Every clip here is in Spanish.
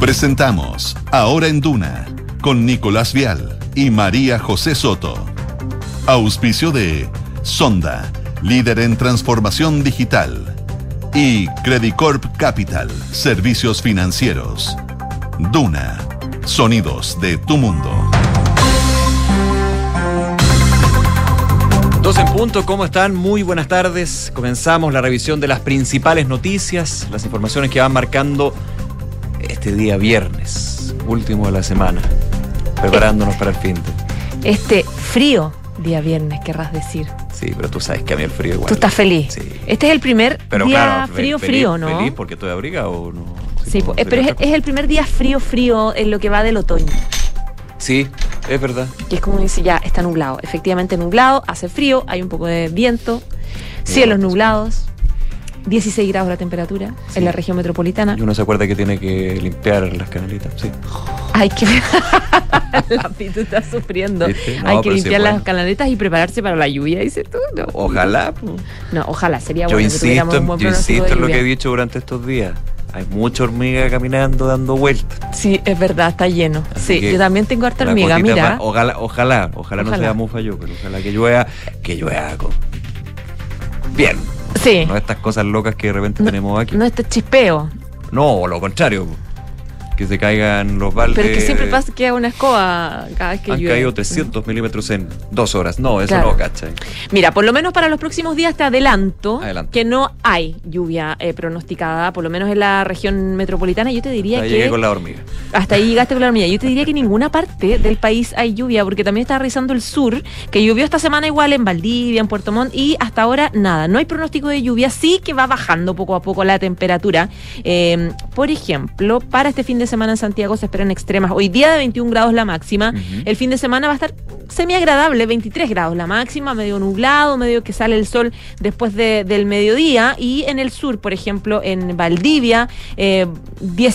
Presentamos Ahora en Duna con Nicolás Vial y María José Soto. Auspicio de Sonda, líder en transformación digital. Y Credicorp Capital, servicios financieros. Duna, sonidos de tu mundo. Dos en punto, ¿cómo están? Muy buenas tardes. Comenzamos la revisión de las principales noticias, las informaciones que van marcando este día viernes, último de la semana, preparándonos para el fin de. Este frío día viernes, querrás decir. Sí, pero tú sabes que a mí el frío igual. Tú estás feliz. Sí. Este es el primer Pero día claro, frío, feliz, frío, ¿no? Feliz porque estoy abrigado o no. Sí, eh, pero es, es el primer día frío, frío en lo que va del otoño. Sí, es verdad. Que es como dice ya, está nublado. Efectivamente nublado, hace frío, hay un poco de viento, cielos nublados, 16 grados la temperatura Sí. en la región metropolitana. Y uno se acuerda que tiene que limpiar las canalitas. Sí. Hay que. la Pitu está sufriendo. ¿Viste? No, hay que sí limpiar las canaletas y prepararse para la lluvia, dice tú. No, Ojalá. no ojalá, sería Yo bueno que insisto, un buen yo insisto en lo que he dicho durante estos días. Hay mucha hormiga caminando, dando vueltas. Sí, es verdad, está lleno. Así sí, yo también tengo harta hormiga, mira. más- ojalá, ojalá, ojalá, no Ojalá. sea mufa yo, pero ojalá que llueva, que llueva con... bien. Sí. No estas cosas locas que de repente No- tenemos aquí. No este chispeo. No, lo contrario. Que se caigan los baldes. Pero es que siempre pasa que hago una escoba cada vez que Han llueve. caído 300 milímetros en dos horas. No, eso Claro. no, ¿cachai? Mira, por lo menos para los próximos días te adelanto Adelante. que no hay lluvia eh, pronosticada, por lo menos en la región metropolitana. Yo te diría Ahí que. llegué con la hormiga. Hasta ahí llegaste con la hormiga. Yo te diría que en ninguna parte del país hay lluvia, porque también está revisando el sur, que llovió esta semana igual en Valdivia, en Puerto Montt, y hasta ahora nada. No hay pronóstico de lluvia, sí que va bajando poco a poco la temperatura. Eh, por ejemplo, para este fin de semana en Santiago se esperan extremas. Hoy día de 21 grados la máxima. El fin de semana va a estar semi agradable, 23 grados la máxima, medio nublado, medio que sale el sol después de- del mediodía. Y en el sur, por ejemplo, en Valdivia, eh, 10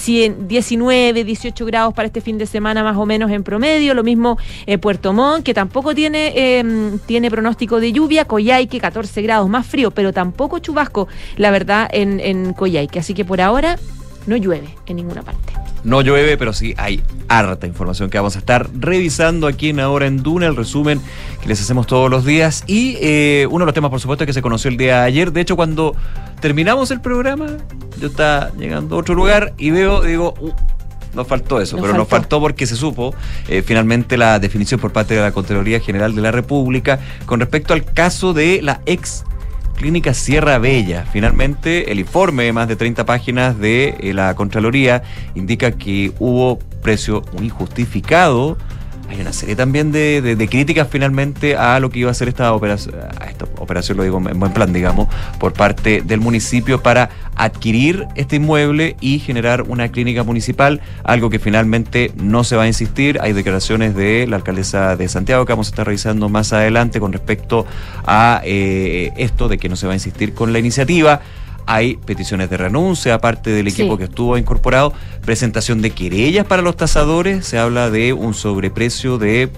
19, 18 grados para este fin de semana más o menos en promedio. Lo mismo eh, Puerto Montt, que tampoco tiene, eh, tiene pronóstico de lluvia. Coyhaique, 14 grados más frío, pero tampoco chubasco, la verdad, en, en Coyhaique. Así que por ahora no llueve en ninguna parte. No llueve, pero sí hay harta información que vamos a estar revisando aquí en Ahora en Duna, el resumen que les hacemos todos los días. Y eh, uno de los temas, por supuesto, que se conoció el día de ayer. De hecho, cuando terminamos el programa, yo estaba llegando a otro lugar y veo, digo, "Uh, nos faltó eso, Nos pero nos faltó. faltó porque se supo eh, finalmente la definición por parte de la Contraloría General de la República con respecto al caso de la ex Clínica Sierra Bella. Finalmente, el informe de más de 30 páginas de eh, la Contraloría indica que hubo precio injustificado. Hay una serie también de, de- críticas finalmente a lo que iba a ser esta operación, a esta operación, lo digo en buen plan, digamos, por parte del municipio para adquirir este inmueble y generar una clínica municipal, algo que finalmente no se va a insistir. Hay declaraciones de la alcaldesa de Santiago que vamos a estar revisando más adelante con respecto a eh, esto de que no se va a insistir con la iniciativa. Hay peticiones de renuncia, aparte del equipo Sí. que estuvo incorporado, presentación de querellas para los tasadores, se habla de un sobreprecio de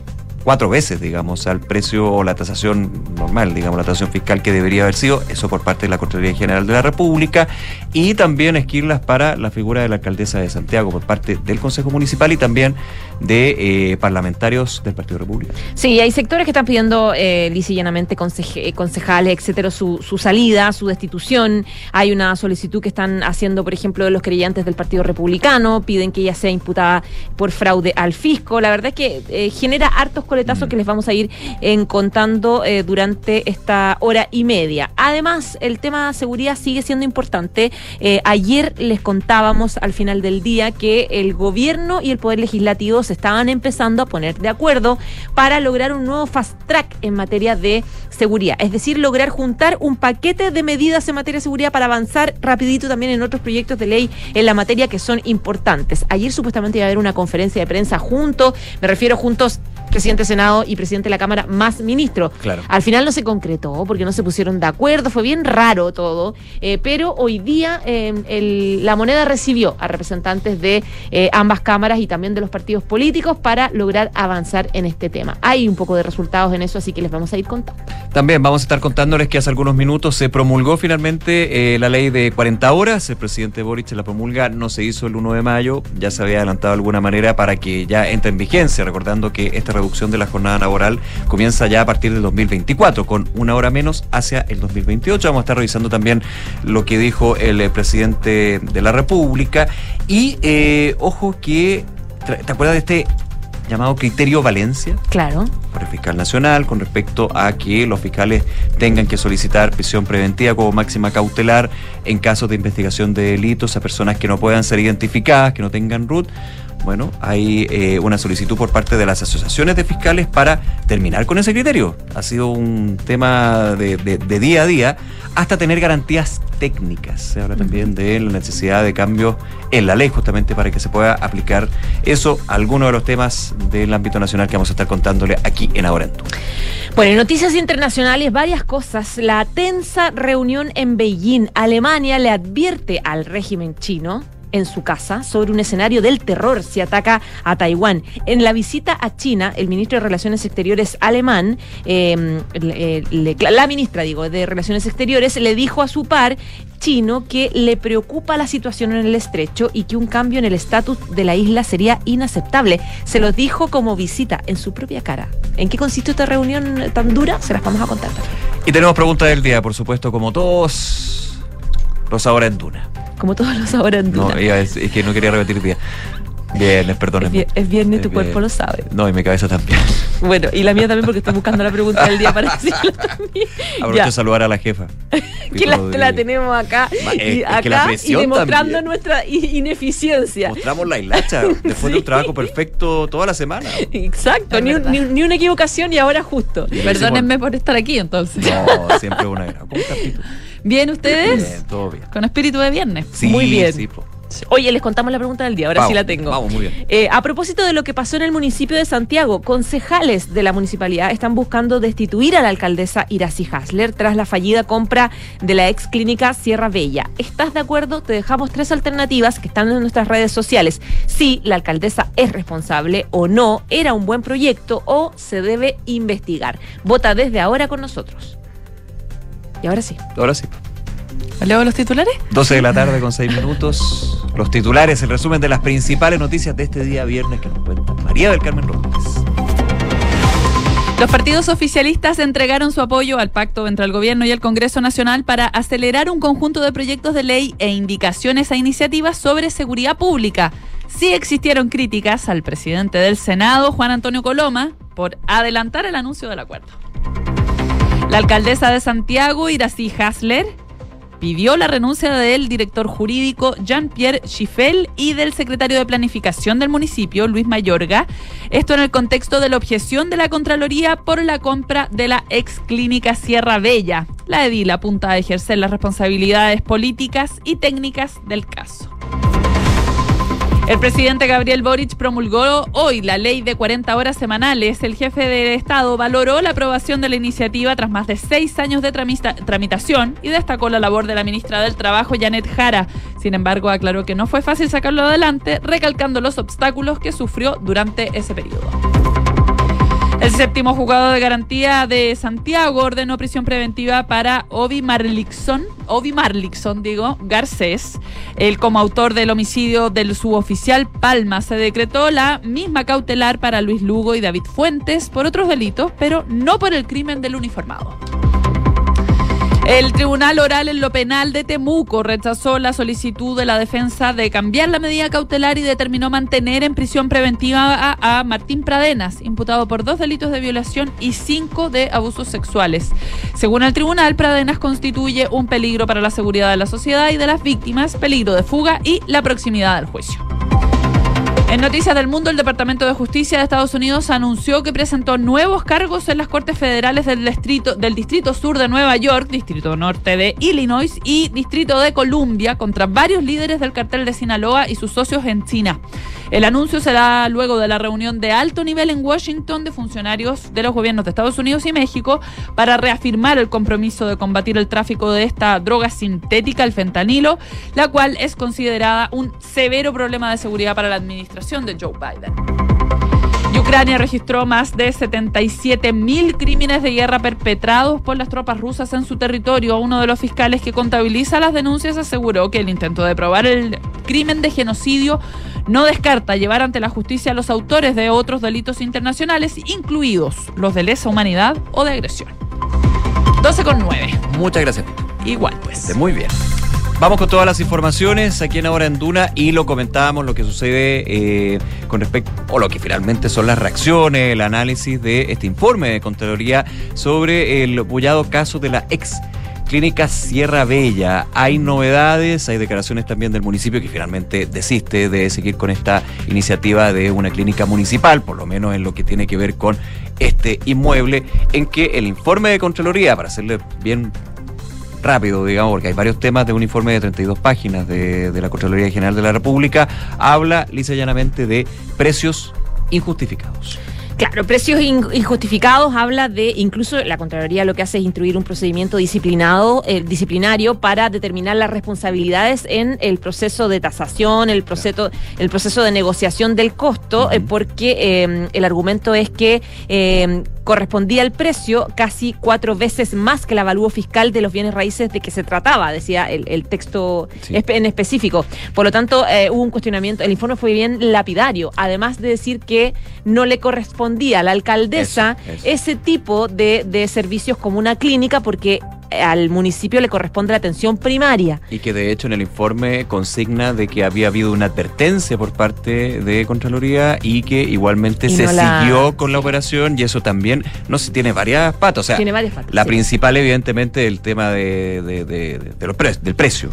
cuatro veces, digamos, al precio o la tasación normal, digamos, la tasación fiscal que debería haber sido, eso por parte de la Contraloría General de la República, y también esquirlas para la figura de la alcaldesa de Santiago por parte del Consejo Municipal y también de eh, parlamentarios del Partido Republicano. Sí, hay sectores que están pidiendo eh, lisa y llanamente conseje- concejales, etcétera, su, su salida, su destitución. Hay una solicitud que están haciendo, por ejemplo, los creyentes del Partido Republicano, piden que ella sea imputada por fraude al fisco. La verdad es que eh, genera hartos coletazos Mm. que les vamos a ir contando eh, durante esta hora y media. Además, el tema de seguridad sigue siendo importante. Eh, ayer les contábamos al final del día que el gobierno y el Poder Legislativo se estaban empezando a poner de acuerdo para lograr un nuevo fast track en materia de seguridad. Es decir, lograr juntar un paquete de medidas en materia de seguridad para avanzar rapidito también en otros proyectos de ley en la materia que son importantes. Ayer supuestamente iba a haber una conferencia de prensa juntos, me refiero juntos presidente del Senado y presidente de la Cámara más ministro. Claro. Al final no se concretó porque no se pusieron de acuerdo, fue bien raro todo, eh, pero hoy día eh, el- la moneda recibió a representantes de eh, ambas cámaras y también de los partidos políticos para lograr avanzar en este tema. Hay un poco de resultados en eso, así que les vamos a ir contando. También vamos a estar contándoles que hace algunos minutos se promulgó finalmente la ley de 40 horas. El presidente Boric la promulga, no se hizo el 1 de mayo, ya se había adelantado de alguna manera para que ya entre en vigencia, recordando que esta reducción de la jornada laboral comienza ya a partir del 2024, con una hora menos hacia el 2028. Vamos a estar revisando también lo que dijo el eh, presidente de la República. Y eh, ojo que, ¿te acuerdas de este llamado criterio Valencia? Claro. por el fiscal nacional con respecto a que los fiscales tengan que solicitar prisión preventiva como máxima cautelar en casos de investigación de delitos a personas que no puedan ser identificadas, que no tengan RUT. Bueno, hay eh, una solicitud por parte de las asociaciones de fiscales para terminar con ese criterio. Ha sido un tema de, de- de día a día hasta tener garantías técnicas. Se habla también de la necesidad de cambios en la ley justamente para que se pueda aplicar eso algunos de los temas del ámbito nacional que vamos a estar contándole aquí en Ahora. Bueno, en noticias internacionales, varias cosas. La tensa reunión en Beijing. Alemania le advierte al régimen chino en su casa sobre un escenario del terror si ataca a Taiwán. En la visita a China, el ministro de Relaciones Exteriores alemán, eh, le- le- la ministra, digo, de Relaciones Exteriores, le dijo a su par chino que le preocupa la situación en el estrecho y que un cambio en el estatus de la isla sería inaceptable. Se lo dijo como visita en su propia cara. ¿En qué consistió esta reunión tan dura? Se las vamos a contar. Y tenemos pregunta del día, por supuesto, como todos los Ahora en Duna. Como todos los ahora en No, Duna. iba a decir- es que no quería repetir día. Viernes, es, perdónenme. vier- es viernes, tu Es cuerpo lo sabe. No, y mi cabeza también. Bueno, y la mía también porque estoy buscando la pregunta del día para decirlo también. Aprovecho de saludar a la jefa. que la, tenemos acá es- y, es que la acá y demostrando también. nuestra ineficiencia. Mostramos la hilacha después de un trabajo perfecto toda la semana. Exacto, Es ni, un- verdad. ni un- ni una equivocación y ahora justo. Y Perdónenme por estar aquí entonces. No, siempre una gran. ¿Cómo estás, Pito? Bien, ¿ustedes? Bien, todo bien. Con espíritu de viernes. Sí, Muy bien. sí, po. Oye, les contamos la pregunta del día, ahora sí la tengo. Vamos, muy bien. Eh, a propósito de lo que pasó en el municipio de Santiago, concejales de la municipalidad están buscando destituir a la alcaldesa Iracy Hasler tras la fallida compra de la ex clínica Sierra Bella. ¿Estás de acuerdo? Te dejamos tres alternativas que están en nuestras redes sociales. Si la alcaldesa es responsable o no, era un buen proyecto o se debe investigar. Vota desde ahora con nosotros. Y ahora sí. Ahora sí. ¿Leo los titulares? 12 de la tarde con 6 minutos. Los titulares, el resumen de las principales noticias de este día viernes que nos cuenta María del Carmen Rodríguez. Los partidos oficialistas entregaron su apoyo al pacto entre el Gobierno y el Congreso Nacional para acelerar un conjunto de proyectos de ley e indicaciones a iniciativas sobre seguridad pública. Sí existieron críticas al presidente del Senado, Juan Antonio Coloma, por adelantar el anuncio del acuerdo. La alcaldesa de Santiago, Iracy Hasler, pidió la renuncia del director jurídico Jean-Pierre Schiffel y del secretario de Planificación del municipio, Luis Mayorga. Esto en el contexto de la objeción de la Contraloría por la compra de la ex clínica Sierra Bella. La edil apunta a ejercer las responsabilidades políticas y técnicas del caso. El presidente Gabriel Boric promulgó hoy la ley de 40 horas semanales. El jefe de Estado valoró la aprobación de la iniciativa tras más de seis años de tramita- tramitación y destacó la labor de la ministra del Trabajo, Janet Jara. Sin embargo, aclaró que no fue fácil sacarlo adelante, recalcando los obstáculos que sufrió durante ese periodo. El séptimo juzgado de garantía de Santiago ordenó prisión preventiva para Ovi Marlixon, Ovi Marlixon, digo, Garcés. El como autor del homicidio del suboficial Palma se decretó la misma cautelar para Luis Lugo y David Fuentes por otros delitos, pero no por el crimen del uniformado. El Tribunal Oral en lo Penal de Temuco rechazó la solicitud de la defensa de cambiar la medida cautelar y determinó mantener en prisión preventiva a, Martín Pradenas, imputado por dos delitos de violación y cinco de abusos sexuales. Según el tribunal, Pradenas constituye un peligro para la seguridad de la sociedad y de las víctimas, peligro de fuga y la proximidad del juicio. En Noticias del Mundo, el Departamento de Justicia de Estados Unidos anunció que presentó nuevos cargos en las Cortes Federales del Distrito, del Distrito Sur de Nueva York, Distrito Norte de Illinois y Distrito de Columbia contra varios líderes del cartel de Sinaloa y sus socios en China. El anuncio se da luego de la reunión de alto nivel en Washington de funcionarios de los gobiernos de Estados Unidos y México para reafirmar el compromiso de combatir el tráfico de esta droga sintética, el fentanilo, la cual es considerada un severo problema de seguridad para la administración de Joe Biden. Ucrania registró más de 77 mil crímenes de guerra perpetrados por las tropas rusas en su territorio. Uno de los fiscales que contabiliza las denuncias aseguró que el intento de probar el crimen de genocidio no descarta llevar ante la justicia a los autores de otros delitos internacionales, incluidos los de lesa humanidad o de agresión. 12 con 9. Muchas gracias. Igual, pues. Muy bien. Vamos con todas las informaciones aquí en Ahora en Duna y lo comentábamos, lo que sucede eh, con respecto, o lo que finalmente son las reacciones, el análisis de este informe de Contraloría sobre el bullado caso de la ex Clínica Sierra Bella. Hay novedades, hay declaraciones también del municipio que finalmente desiste de seguir con esta iniciativa de una clínica municipal, por lo menos en lo que tiene que ver con este inmueble, en que el informe de Contraloría, para hacerle bien rápido, digamos, porque hay varios temas de un informe de 32 páginas de, de la Contraloría General de la República, habla lisa y llanamente de precios injustificados. Claro, precios in- injustificados habla de, incluso la Contraloría lo que hace es instruir un procedimiento disciplinado, eh, disciplinario para determinar las responsabilidades en el proceso de tasación, el proceso, el proceso de negociación del costo, eh, porque eh, el argumento es que eh, correspondía el precio casi cuatro veces más que el avalúo fiscal de los bienes raíces de que se trataba, decía el, el texto Sí. en específico. Por lo tanto, eh, hubo un cuestionamiento, el informe fue bien lapidario, además de decir que no le correspondía a la alcaldesa Eso, eso. ese tipo de, de servicios como una clínica porque al municipio le corresponde la atención primaria. Y que de hecho en el informe consigna de que había habido una advertencia por parte de Contraloría y que igualmente Y se no la- siguió con la operación y eso también, no sé, tiene varias patas. O sea, Tiene varias patas, la sí. principal evidentemente el tema de, de- de- de los pre- del precio.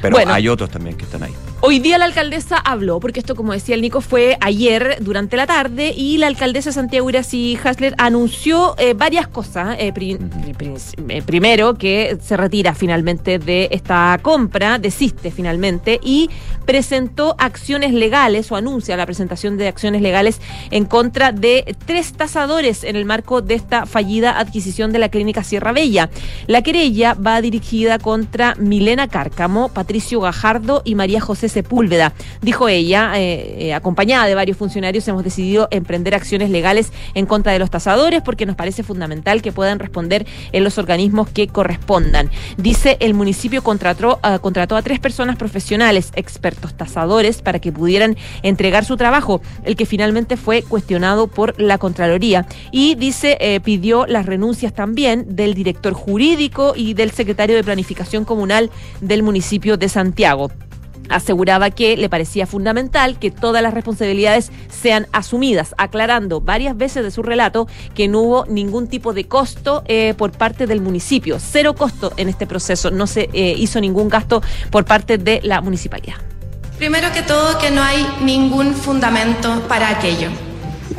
Pero Bueno. hay otros también que están ahí. Hoy día la alcaldesa habló, porque esto, como decía el Nico, fue ayer durante la tarde y la alcaldesa de Santiago Iracy Hasler anunció eh, varias cosas. Eh, eh, primero, que se retira finalmente de esta compra, desiste finalmente y presentó acciones legales o anuncia la presentación de acciones legales en contra de tres tasadores en el marco de esta fallida adquisición de la clínica Sierra Bella. La querella va dirigida contra Milena Cárcamo, Patricio Gajardo y María José Sepúlveda. Dijo ella, eh, eh, acompañada de varios funcionarios, hemos decidido emprender acciones legales en contra de los tasadores porque nos parece fundamental que puedan responder en los organismos que correspondan. Dice, el municipio contrató, ah, contrató a tres personas profesionales, expertos tasadores, para que pudieran entregar su trabajo, el que finalmente fue cuestionado por la Contraloría. Y dice, eh, pidió las renuncias también del director jurídico y del secretario de Planificación Comunal del municipio de Santiago aseguraba que le parecía fundamental que todas las responsabilidades sean asumidas, aclarando varias veces de su relato que no hubo ningún tipo de costo eh, por parte del municipio, cero costo en este proceso, no se eh, hizo ningún gasto por parte de la municipalidad. Primero que todo, que no hay ningún fundamento para aquello.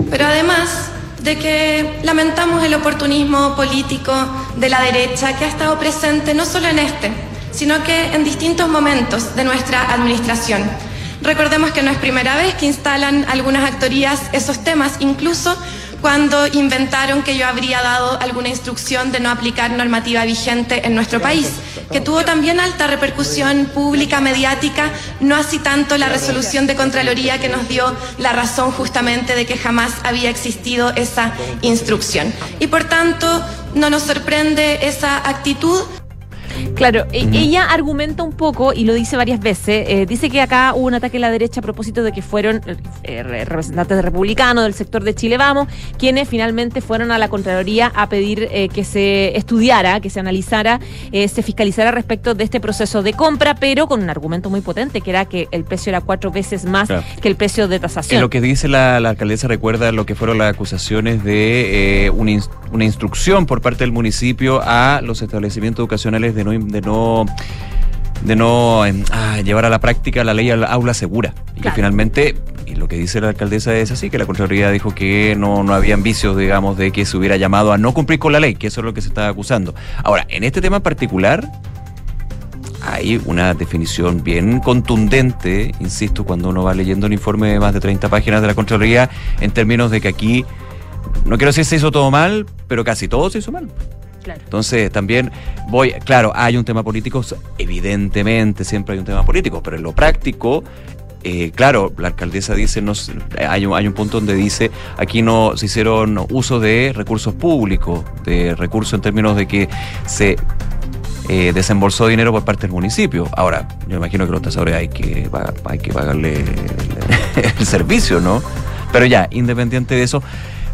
Pero además de que lamentamos el oportunismo político de la derecha que ha estado presente no solo en este, sino que en distintos momentos de nuestra administración. Recordemos que no es primera vez que instalan algunas actorías esos temas, incluso cuando inventaron que yo habría dado alguna instrucción de no aplicar normativa vigente en nuestro país, que tuvo también alta repercusión pública, mediática, no así tanto la resolución de Contraloría que nos dio la razón justamente de que jamás había existido esa instrucción. Y por tanto, no nos sorprende esa actitud. Claro, e- ella argumenta un poco y lo dice varias veces. eh, dice que acá hubo un ataque a la derecha a propósito de que fueron eh, re- representantes de republicanos del sector de Chile Vamos, quienes finalmente fueron a la Contraloría a pedir eh, que se estudiara, que se analizara, eh, se fiscalizara respecto de este proceso de compra, pero con un argumento muy potente, que era que el precio era cuatro veces más Claro. que el precio de En tasación. lo que dice la, la alcaldesa recuerda lo que fueron las acusaciones de eh, una instrucción por parte del municipio a los establecimientos educacionales de no de no de no em, ah, llevar a la práctica la ley al aula segura y que finalmente y lo que dice la alcaldesa es así, que la Contraloría dijo que no, no habían vicios, digamos, de que se hubiera llamado a no cumplir con la ley, que eso es lo que se está acusando. Ahora, en este tema en particular, hay una definición bien contundente, insisto, cuando uno va leyendo un informe de más de 30 páginas de la Contraloría, en términos de que aquí, no quiero decir se hizo todo mal, pero casi todo se hizo mal. Entonces, también voy, claro, hay un tema político, evidentemente siempre hay un tema político, pero en lo práctico, eh, claro, la alcaldesa dice, no, s- hay, un, hay un punto donde dice, aquí no se hicieron uso de recursos públicos, de recursos en términos de que se eh, desembolsó dinero por parte del municipio. Ahora, yo imagino que los tasadores hay que, hay que pagarle el servicio, ¿no? Pero ya, independiente de eso,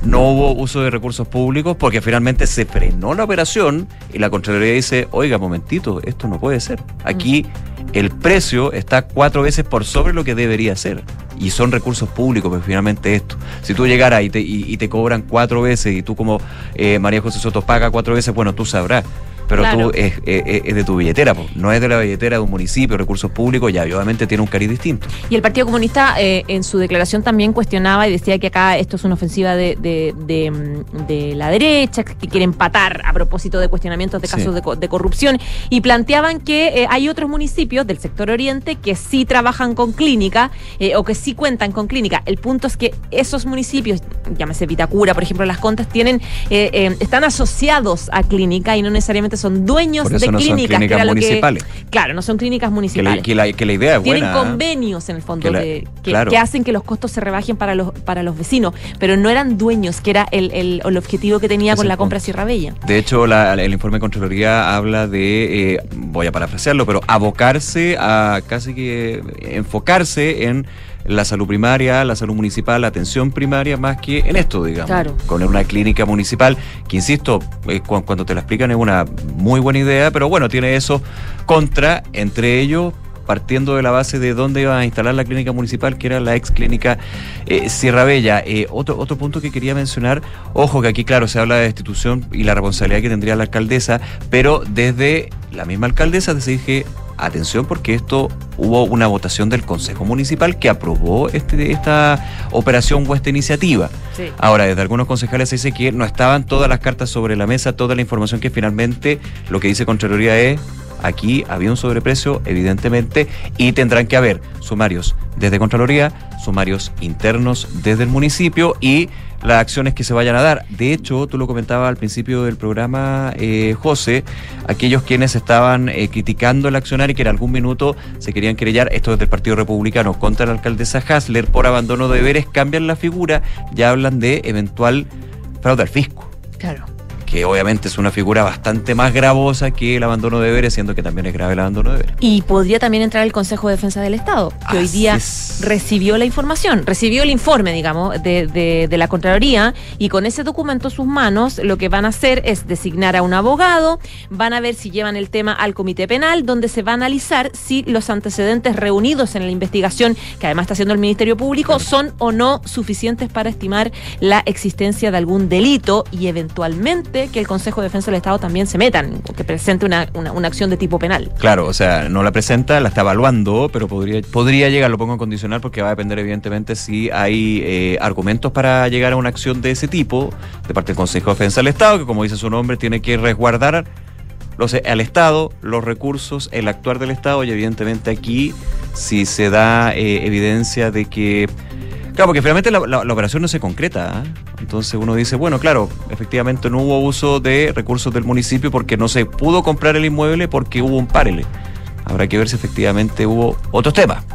no hubo uso de recursos públicos porque finalmente se frenó la operación y la Contraloría dice, oiga, momentito, esto no puede ser. Aquí el precio está cuatro veces por sobre lo que debería ser. Y son recursos públicos, pues finalmente esto. Si tú llegaras y te, y, y te cobran cuatro veces y tú como eh, María José Soto paga cuatro veces, bueno, tú sabrás. Pero Claro. tú es, es- es de tu billetera, pues. no es de la billetera de un municipio, recursos públicos, ya obviamente tiene un cariz distinto. Y el Partido Comunista eh, en su declaración también cuestionaba y decía que acá esto es una ofensiva de, de- de, mm, de la derecha, que quiere empatar a propósito de cuestionamientos de Sí. casos de, co- de corrupción. Y planteaban que eh, hay otros municipios del sector oriente que sí trabajan con clínica eh, o que sí cuentan con clínica. El punto es que esos municipios, llámese Vitacura, por ejemplo, Las Contas, tienen, están asociados a clínica y no necesariamente son dueños de no son clínicas. que clínicas era lo que- municipales. claro, no son clínicas Que la, municipales que la- que la idea es tienen buena. convenios en el fondo la- de- que, claro. que hacen que los costos se rebajen para los para los vecinos, pero no eran dueños, que era el, el- el objetivo que tenía Es con la compra punto. Sierra Bella. De hecho, la- el informe de Contraloría habla de, eh, voy a parafrasearlo, pero abocarse a casi que enfocarse en la salud primaria, la salud municipal, la atención primaria, más que en esto, digamos. Claro. Con una clínica municipal, que insisto, eh, cu- cuando te la explican es una muy buena idea, pero bueno, tiene eso contra, entre ellos partiendo de la base de dónde iban a instalar la clínica municipal, que era la ex clínica eh, Sierra Bella. Eh, otro, otro punto que quería mencionar, ojo que aquí, claro, se habla de destitución y la responsabilidad que tendría la alcaldesa, pero desde la misma alcaldesa se dije, atención, porque esto hubo una votación del Consejo Municipal que aprobó este, esta operación o esta iniciativa. Sí. Ahora, desde algunos concejales se dice que no estaban todas las cartas sobre la mesa, toda la información que finalmente lo que dice Contraloría es, aquí había un sobreprecio, evidentemente, y tendrán que haber sumarios desde Contraloría, sumarios internos desde el municipio y las acciones que se vayan a dar. De hecho, tú lo comentabas al principio del programa, eh, José, aquellos quienes estaban eh, criticando el accionar y que en algún minuto se querían querellar, esto desde el Partido Republicano, contra la alcaldesa Hasler por abandono de deberes, cambian la figura, ya hablan de eventual fraude al fisco Claro. Que obviamente es una figura bastante más gravosa que el abandono de deberes, siendo que también es grave el abandono de deberes. Y podría también entrar el Consejo de Defensa del Estado, que hoy día es. recibió la información, recibió el informe, digamos, de, de- de la Contraloría, y con ese documento en sus manos, lo que van a hacer es designar a un abogado, van a ver si llevan el tema al Comité Penal, donde se va a analizar si los antecedentes reunidos en la investigación, que además está haciendo el Ministerio Público, son o no suficientes para estimar la existencia de algún delito y eventualmente que el Consejo de Defensa del Estado también se metan, que presente una, una- una acción de tipo penal. Claro, o sea, no la presenta, la está evaluando, pero podría, podría llegar, lo pongo en condicional porque va a depender evidentemente si hay eh, argumentos para llegar a una acción de ese tipo de parte del Consejo de Defensa del Estado, que como dice su nombre, tiene que resguardar los, al Estado los recursos, el actuar del Estado y evidentemente aquí si se da eh, evidencia de que... Claro, porque finalmente la, operación no se concreta. ¿ah? Entonces uno dice, bueno, claro, efectivamente no hubo uso de recursos del municipio porque no se pudo comprar el inmueble porque hubo un párele. Habrá que ver si efectivamente hubo otros temas.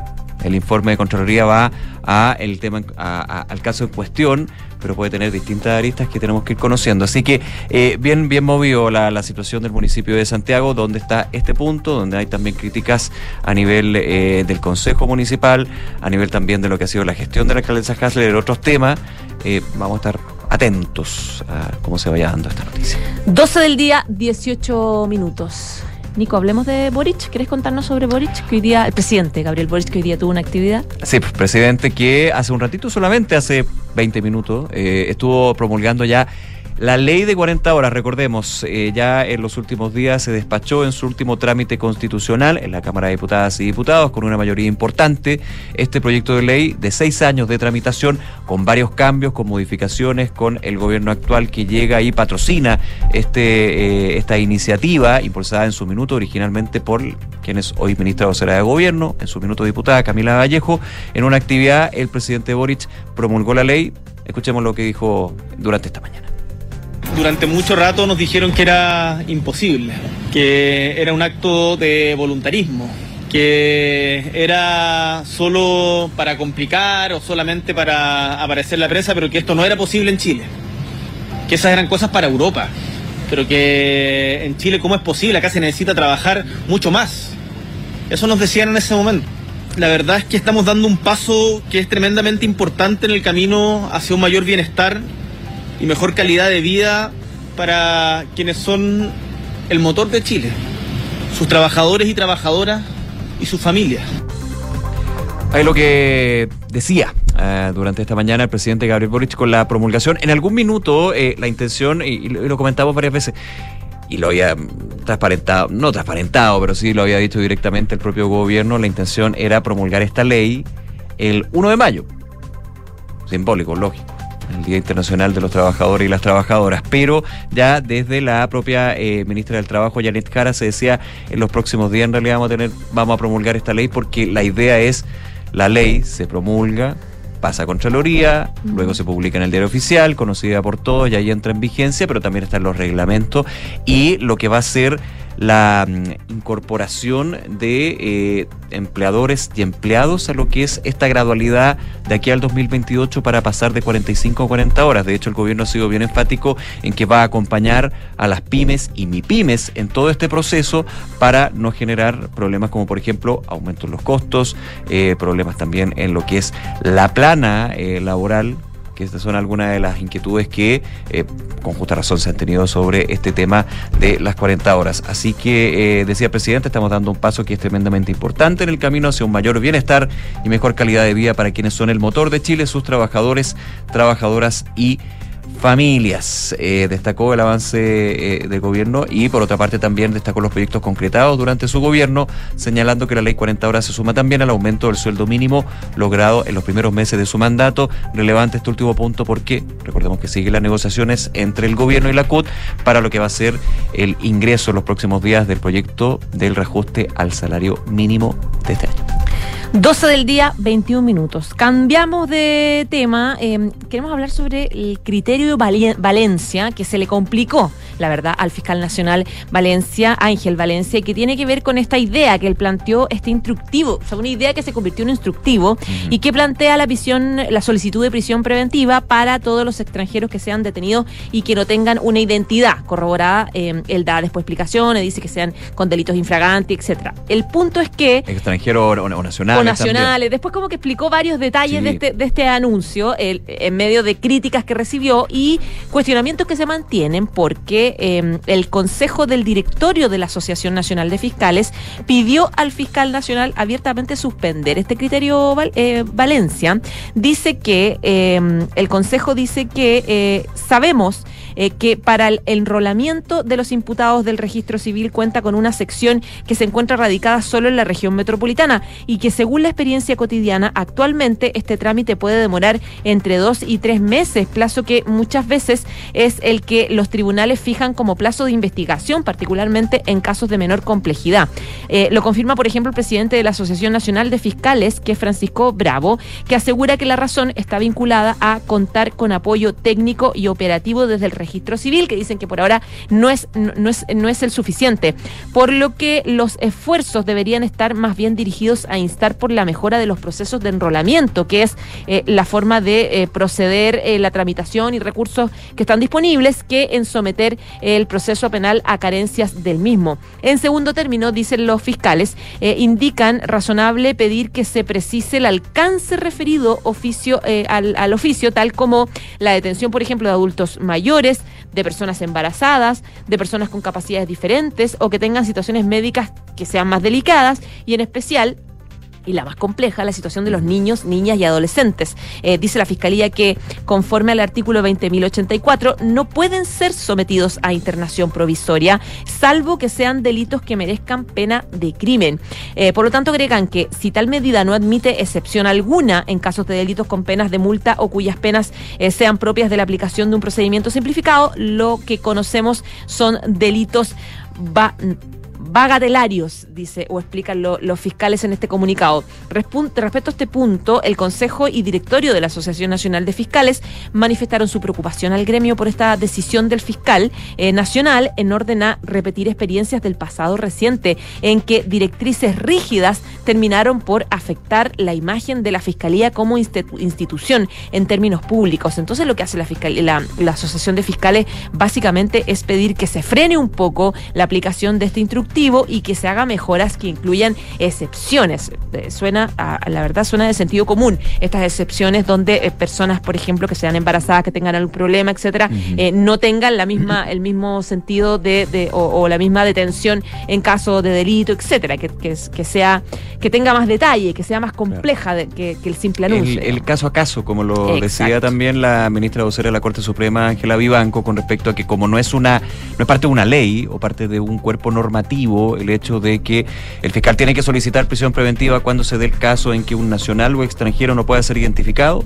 El informe de Contraloría va a tema al caso en cuestión, pero puede tener distintas aristas que tenemos que ir conociendo. Así que eh, bien, bien movido la, la situación del municipio de Santiago, donde está este punto, donde hay también críticas a nivel eh, del Consejo Municipal, a nivel también de lo que ha sido la gestión de la alcaldesa Hasler otros temas. Eh, vamos a estar atentos a cómo se vaya dando esta noticia. 12 del día, 18 minutos. Nico, hablemos de Boric. ¿Quieres contarnos sobre Boric? Que hoy día, el presidente Gabriel Boric, que hoy día tuvo una actividad. Sí, pues, presidente que hace un ratito solamente, hace 20 minutos, eh, estuvo promulgando ya La ley de 40 horas, recordemos, eh, ya en los últimos días se despachó en su último trámite constitucional en la Cámara de Diputadas y Diputados con una mayoría importante este proyecto de ley de seis años de tramitación con varios cambios, con modificaciones, con el gobierno actual que llega y patrocina este, eh, esta iniciativa impulsada en su minuto originalmente por quien es hoy ministra vocera de gobierno, en su minuto diputada Camila Vallejo. En una actividad el presidente Boric promulgó la ley. Escuchemos lo que dijo durante esta mañana durante mucho rato nos dijeron que era imposible, que era un acto de voluntarismo, que era solo para complicar o solamente para aparecer la prensa, pero que esto no era posible en Chile, que esas eran cosas para Europa, pero que en Chile cómo es posible, acá se necesita trabajar mucho más. Eso nos decían en ese momento. La verdad es que estamos dando un paso que es tremendamente importante en el camino hacia un mayor bienestar y mejor calidad de vida para quienes son el motor de Chile, sus trabajadores y trabajadoras y sus familias. Ahí lo que decía eh, durante esta mañana el presidente Gabriel Boric con la promulgación. En algún minuto eh, la intención, y, lo comentamos varias veces, y lo había transparentado, no transparentado, pero sí lo había dicho directamente el propio gobierno, la intención era promulgar esta ley el 1 de mayo. Simbólico, lógico el Día Internacional de los Trabajadores y las Trabajadoras, pero ya desde la propia eh, ministra del Trabajo, Janet Cara, se decía en los próximos días en realidad vamos a tener, vamos a promulgar esta ley porque la idea es la ley se promulga, pasa a Contraloría, luego se publica en el diario oficial, conocida por todos, y ahí entra en vigencia, pero también están los reglamentos y lo que va a ser la mm, incorporación de eh, empleadores y empleados a lo que es esta gradualidad de aquí al 2028 para pasar de 45 a 40 horas. De hecho, el gobierno ha sido bien enfático en que va a acompañar a las pymes y MIPYMES en todo este proceso para no generar problemas como, por ejemplo, aumento en los costos, eh, problemas también en lo que es la plana eh, laboral que estas son algunas de las inquietudes que eh, con justa razón se han tenido sobre este tema de las 40 horas. Así que, eh, decía el presidente, estamos dando un paso que es tremendamente importante en el camino hacia un mayor bienestar y mejor calidad de vida para quienes son el motor de Chile, sus trabajadores, trabajadoras y familias. Eh, destacó el avance eh, del gobierno y por otra parte también destacó los proyectos concretados durante su gobierno, señalando que la ley 40 horas se suma también al aumento del sueldo mínimo logrado en los primeros meses de su mandato. Relevante este último punto porque recordemos que siguen las negociaciones entre el gobierno y la CUT para lo que va a ser el ingreso en los próximos días del proyecto del reajuste al salario mínimo de este año. 12 del día, 21 minutos. Cambiamos de tema. Em, queremos hablar sobre el criterio Valencia, que se le complicó, la verdad, al fiscal nacional Valencia, Ángel Valencia, que tiene que ver con esta idea que él planteó, este instructivo, o sea, una idea que se convirtió en instructivo y que plantea la visión, la solicitud de prisión preventiva para todos los extranjeros que sean detenidos y que no tengan una identidad corroborada. Em, él da después explicaciones, dice que sean con delitos infragantes, etcétera. El punto es que. Extranjero o nacional nacionales. Después como que explicó varios detalles de, este, de este anuncio en medio de críticas que recibió y cuestionamientos que se mantienen porque em, el Consejo del Directorio de la Asociación Nacional de Fiscales pidió al fiscal nacional abiertamente suspender este criterio eh, Valencia. Dice que em, el Consejo dice que eh, sabemos eh, que para el enrolamiento de los imputados del registro civil cuenta con una sección que se encuentra radicada solo en la región metropolitana y que según la experiencia cotidiana, actualmente este trámite puede demorar entre dos y tres meses, plazo que muchas veces es el que los tribunales fijan como plazo de investigación, particularmente en casos de menor complejidad. Eh, lo confirma, por ejemplo, el presidente de la Asociación Nacional de Fiscales, que es Francisco Bravo, que asegura que la razón está vinculada a contar con apoyo técnico y operativo desde el registro civil, que dicen que por ahora no es, no, es, no es el suficiente, por lo que los esfuerzos deberían estar más bien dirigidos a instar por la mejora de los procesos de enrolamiento, que es eh, la forma de eh, proceder eh, la tramitación y recursos que están disponibles, que en someter el proceso penal a carencias del mismo. En segundo término, dicen los fiscales, indican razonable pedir que se precise el alcance referido oficio, al, al oficio, tal como la detención, por ejemplo, de adultos mayores, de personas embarazadas, de personas con capacidades diferentes o que tengan situaciones médicas que sean más delicadas y en especial y la más compleja, la situación de los niños, niñas y adolescentes. Eh, dice la Fiscalía que, conforme al artículo 20.084, no pueden ser sometidos a internación provisoria, salvo que sean delitos que merezcan pena de crimen. Eh, por lo tanto, agregan que si tal medida no admite excepción alguna en casos de delitos con penas de multa o cuyas penas eh, sean propias de la aplicación de un procedimiento simplificado, lo que conocemos son delitos bagatelarios, dice o explican los fiscales en este comunicado. respecto a este punto, el Consejo y Directorio de la Asociación Nacional de Fiscales manifestaron su preocupación al gremio por esta decisión del fiscal eh, nacional en orden a repetir experiencias del pasado reciente, en que directrices rígidas terminaron por afectar la imagen de la Fiscalía como institución en términos públicos. Entonces lo que hace la, la, la Asociación de Fiscales básicamente es pedir que se frene un poco la aplicación de este instructivo y que se haga mejoras que incluyan excepciones. Eh, suena, a, la verdad, suena de sentido común. Estas excepciones donde eh, personas, por ejemplo, que sean embarazadas, que tengan algún problema, etcétera, eh, no tengan la misma, el mismo sentido de, o, la misma detención en caso de delito, etcétera, que, que, sea, que tenga más detalle, que sea más compleja que, el simple anuncio. El, caso a caso, como lo decía también la ministra vocera de la Corte Suprema, Ángela Vivanco, con respecto a que como no es una, no es parte de una ley o parte de un cuerpo normativo, el hecho de que el fiscal tiene que solicitar prisión preventiva cuando se dé el caso en que un nacional o extranjero no pueda ser identificado.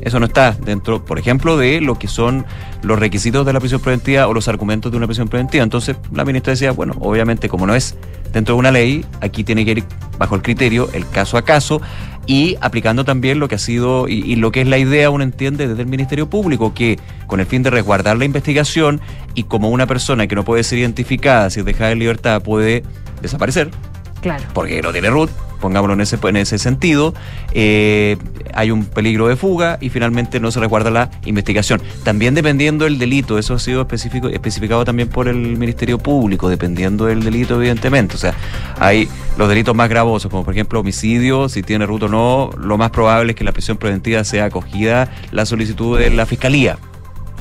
Eso no está dentro, por ejemplo, de lo que son los requisitos de la prisión preventiva o los argumentos de una prisión preventiva. Entonces, la ministra decía, bueno, obviamente como no es dentro de una ley, aquí tiene que ir bajo el criterio, el caso a caso, y aplicando también lo que ha sido y, lo que es la idea, uno entiende desde el Ministerio Público, que con el fin de resguardar la investigación y como una persona que no puede ser identificada si es dejada en libertad puede desaparecer, Claro. Porque no tiene root, pongámoslo en ese, en ese sentido. Eh, hay un peligro de fuga y finalmente no se resguarda la investigación. También dependiendo del delito, eso ha sido especificado también por el Ministerio Público, dependiendo del delito, evidentemente. O sea, hay los delitos más gravosos, como por ejemplo homicidio, si tiene root o no, lo más probable es que la prisión preventiva sea acogida la solicitud de la Fiscalía.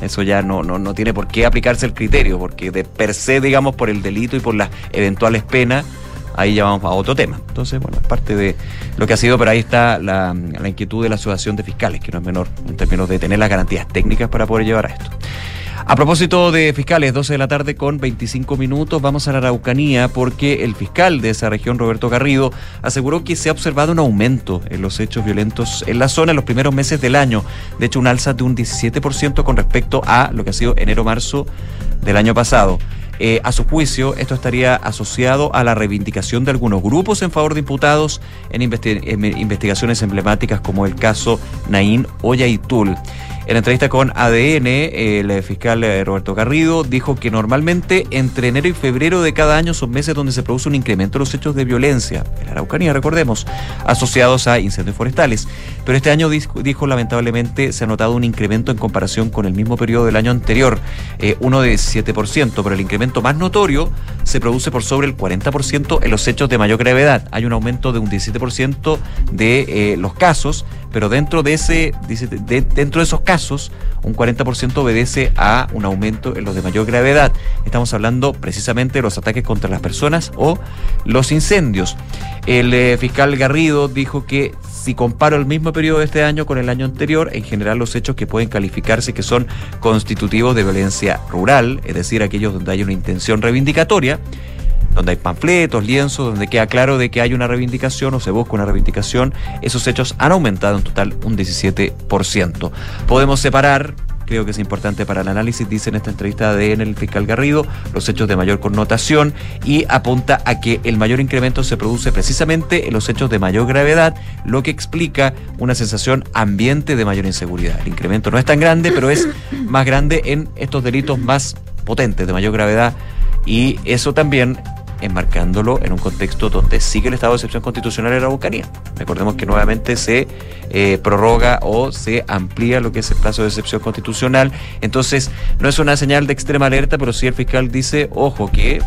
Eso ya no, no, no tiene por qué aplicarse el criterio, porque de per se, digamos, por el delito y por las eventuales penas, ahí ya vamos a otro tema. Entonces, bueno, es parte de lo que ha sido, pero ahí está la, inquietud de la Asociación de Fiscales, que no es menor en términos de tener las garantías técnicas para poder llevar a esto. A propósito de fiscales, 12 de la tarde con 25 minutos, vamos a la Araucanía porque el fiscal de esa región, Roberto Garrido, aseguró que se ha observado un aumento en los hechos violentos en la zona en los primeros meses del año. De hecho, un alza de un 17% con respecto a lo que ha sido enero-marzo del año pasado. Eh, a su juicio, esto estaría asociado a la reivindicación de algunos grupos en favor de imputados en, investigaciones emblemáticas como el caso Naín Ollaitul. En entrevista con ADN, el fiscal eh, Roberto Garrido dijo que normalmente entre enero y febrero de cada año son meses donde se produce un incremento de los hechos de violencia, en la Araucanía, recordemos, asociados a incendios forestales. Pero este año, dijo, lamentablemente, se ha notado un incremento en comparación con el mismo periodo del año anterior, eh, uno de 7%, pero el incremento más notorio se produce por sobre el 40% en los hechos de mayor gravedad. Hay un aumento de un 17% de eh, los casos, pero dentro de ese dentro de esos casos un 40% obedece a un aumento en los de mayor gravedad. Estamos hablando precisamente de los ataques contra las personas o los incendios. El eh, fiscal Garrido dijo que si comparo el mismo periodo de este año con el año anterior, en general los hechos que pueden calificarse que son constitutivos de violencia rural, es decir, aquellos donde hay una intención reivindicatoria, donde hay panfletos, lienzos, donde queda claro de que hay una reivindicación o se busca una reivindicación, esos hechos han aumentado en total un 17%. Podemos separar creo que es importante para el análisis, dice en esta entrevista de en el fiscal Garrido, los hechos de mayor connotación y apunta a que el mayor incremento se produce precisamente en los hechos de mayor gravedad, lo que explica una sensación ambiente de mayor inseguridad. El incremento no es tan grande, pero es más grande en estos delitos más potentes, de mayor gravedad, y eso también enmarcándolo en un contexto donde sigue el estado de excepción constitucional en la Araucanía. Recordemos que nuevamente se eh, prorroga o se amplía lo que es el plazo de excepción constitucional. Entonces, no es una señal de extrema alerta, pero sí el fiscal dice, ojo, que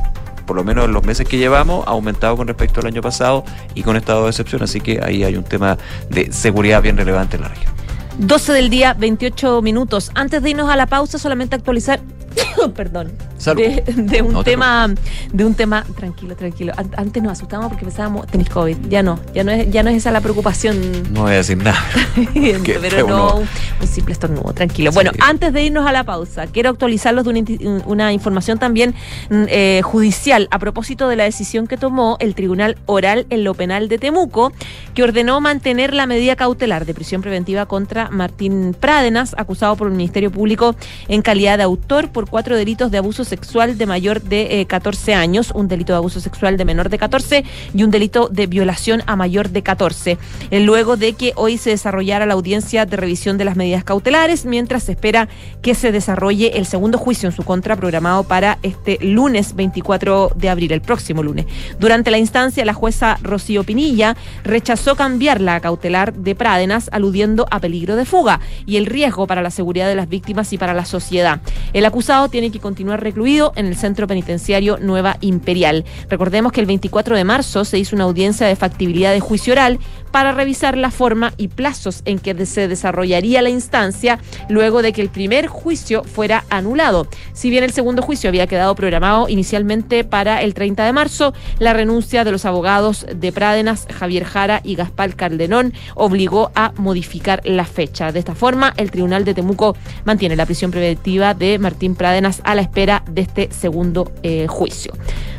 por lo menos en los meses que llevamos, ha aumentado con respecto al año pasado y con estado de excepción, así que ahí hay un tema de seguridad bien relevante en la región. 12 del día, 28 minutos. Antes de irnos a la pausa, solamente actualizar, perdón, Salud. de, de un No tema, de un tema, tranquilo, tranquilo. An- Antes nos asustábamos porque pensábamos, tenéis COVID. Ya no, ya no es, ya no es esa la preocupación. No voy a decir nada. pero no uno- un, simple estornudo, tranquilo. Sí. Bueno, antes de irnos a la pausa, quiero actualizarlos de una información también mm, eh, judicial a propósito de la decisión que tomó el Tribunal Oral en lo Penal de Temuco, que ordenó mantener la medida cautelar de prisión preventiva contra Martín Prádenas, acusado por el Ministerio Público en calidad de autor por cuatro delitos de abuso sexual de mayor de eh, 14 años, un delito de abuso sexual de menor de 14 y un delito de violación a mayor de 14. Eh, luego de que hoy se desarrollara la audiencia de revisión de las medidas cautelares, mientras se espera que se desarrolle el segundo juicio en su contra programado para este lunes 24 de abril, el próximo lunes. Durante la instancia, la jueza Rocío Pinilla rechazó cambiar la cautelar de Prádenas, aludiendo a peligro de fuga y el riesgo para la seguridad de las víctimas y para la sociedad. El acusado tiene que continuar recluido en el centro penitenciario Nueva Imperial. Recordemos que el 24 de marzo se hizo una audiencia de factibilidad de juicio oral para revisar la forma y plazos en que se desarrollaría la instancia luego de que el primer juicio fuera anulado. Si bien el segundo juicio había quedado programado inicialmente para el 30 de marzo, la renuncia de los abogados de Prádenas, Javier Jara y Gaspar Calderón obligó a modificar la fecha. De esta forma, el Tribunal de Temuco mantiene la prisión preventiva de Martín Prádenas a la espera de este segundo eh, juicio.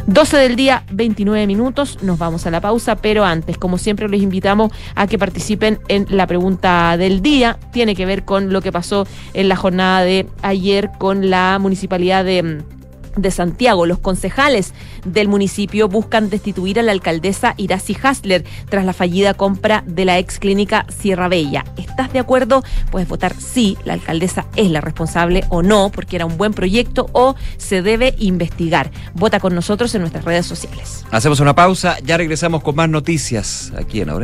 12 del día, 29 minutos, nos vamos a la pausa, pero antes, como siempre, les invitamos a que participen en la pregunta del día. Tiene que ver con lo que pasó en la jornada de ayer con la municipalidad de... de Santiago. Los concejales del municipio buscan destituir a la alcaldesa Iracy Hasler tras la fallida compra de la ex clínica Sierra Bella. ¿Estás de acuerdo? Puedes votar sí, la alcaldesa es la responsable o no, porque era un buen proyecto o se debe investigar. Vota con nosotros en nuestras redes sociales. Hacemos una pausa, ya regresamos con más noticias aquí en Ahora.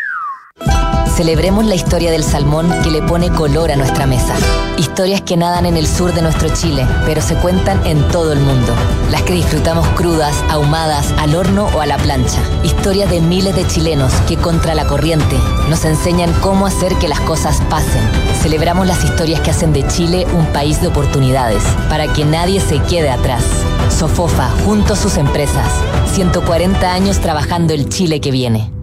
Celebremos la historia del salmón que le pone color a nuestra mesa. Historias que nadan en el sur de nuestro Chile, pero se cuentan en todo el mundo. Las que disfrutamos crudas, ahumadas, al horno o a la plancha. Historias de miles de chilenos que contra la corriente nos enseñan cómo hacer que las cosas pasen. Celebramos las historias que hacen de Chile un país de oportunidades, para que nadie se quede atrás. Sofofa, junto a sus empresas. 140 años trabajando el Chile que viene.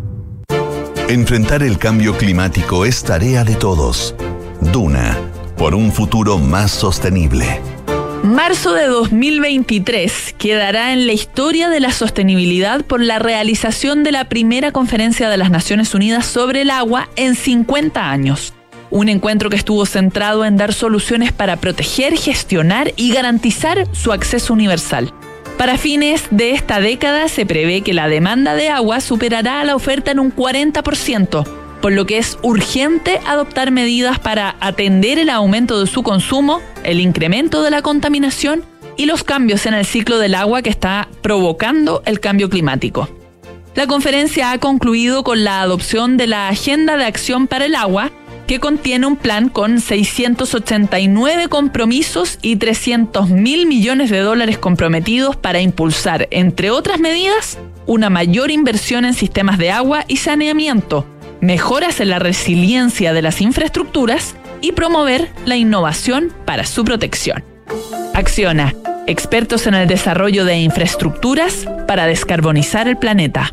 Enfrentar el cambio climático es tarea de todos. Duna, por un futuro más sostenible. Marzo de 2023 quedará en la historia de la sostenibilidad por la realización de la primera conferencia de las Naciones Unidas sobre el agua en 50 años. Un encuentro que estuvo centrado en dar soluciones para proteger, gestionar y garantizar su acceso universal. Para fines de esta década se prevé que la demanda de agua superará a la oferta en un 40%, por lo que es urgente adoptar medidas para atender el aumento de su consumo, el incremento de la contaminación y los cambios en el ciclo del agua que está provocando el cambio climático. La conferencia ha concluido con la adopción de la Agenda de Acción para el Agua, que contiene un plan con 689 compromisos y 300 mil millones de dólares comprometidos para impulsar, entre otras medidas, una mayor inversión en sistemas de agua y saneamiento, mejoras en la resiliencia de las infraestructuras y promover la innovación para su protección. Acciona, expertos en el desarrollo de infraestructuras para descarbonizar el planeta.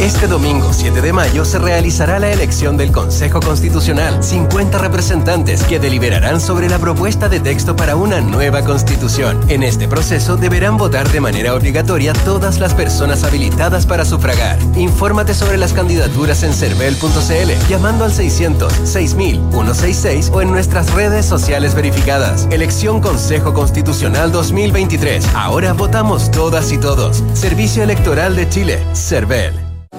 Este domingo 7 de mayo se realizará la elección del Consejo Constitucional. 50 representantes que deliberarán sobre la propuesta de texto para una nueva constitución. En este proceso deberán votar de manera obligatoria todas las personas habilitadas para sufragar. Infórmate sobre las candidaturas en cervel.cl llamando al 600 6000 166 o en nuestras redes sociales verificadas. Elección Consejo Constitucional 2023. Ahora votamos todas y todos. Servicio Electoral de Chile. Cervel.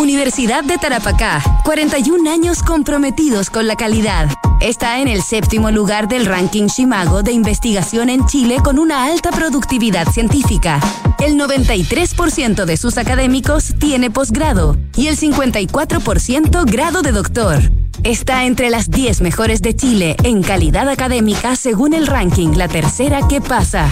Universidad de Tarapacá, 41 años comprometidos con la calidad. Está en el séptimo lugar del ranking Shimago de investigación en Chile con una alta productividad científica. El 93% de sus académicos tiene posgrado y el 54% grado de doctor. Está entre las 10 mejores de Chile en calidad académica según el ranking La Tercera que pasa.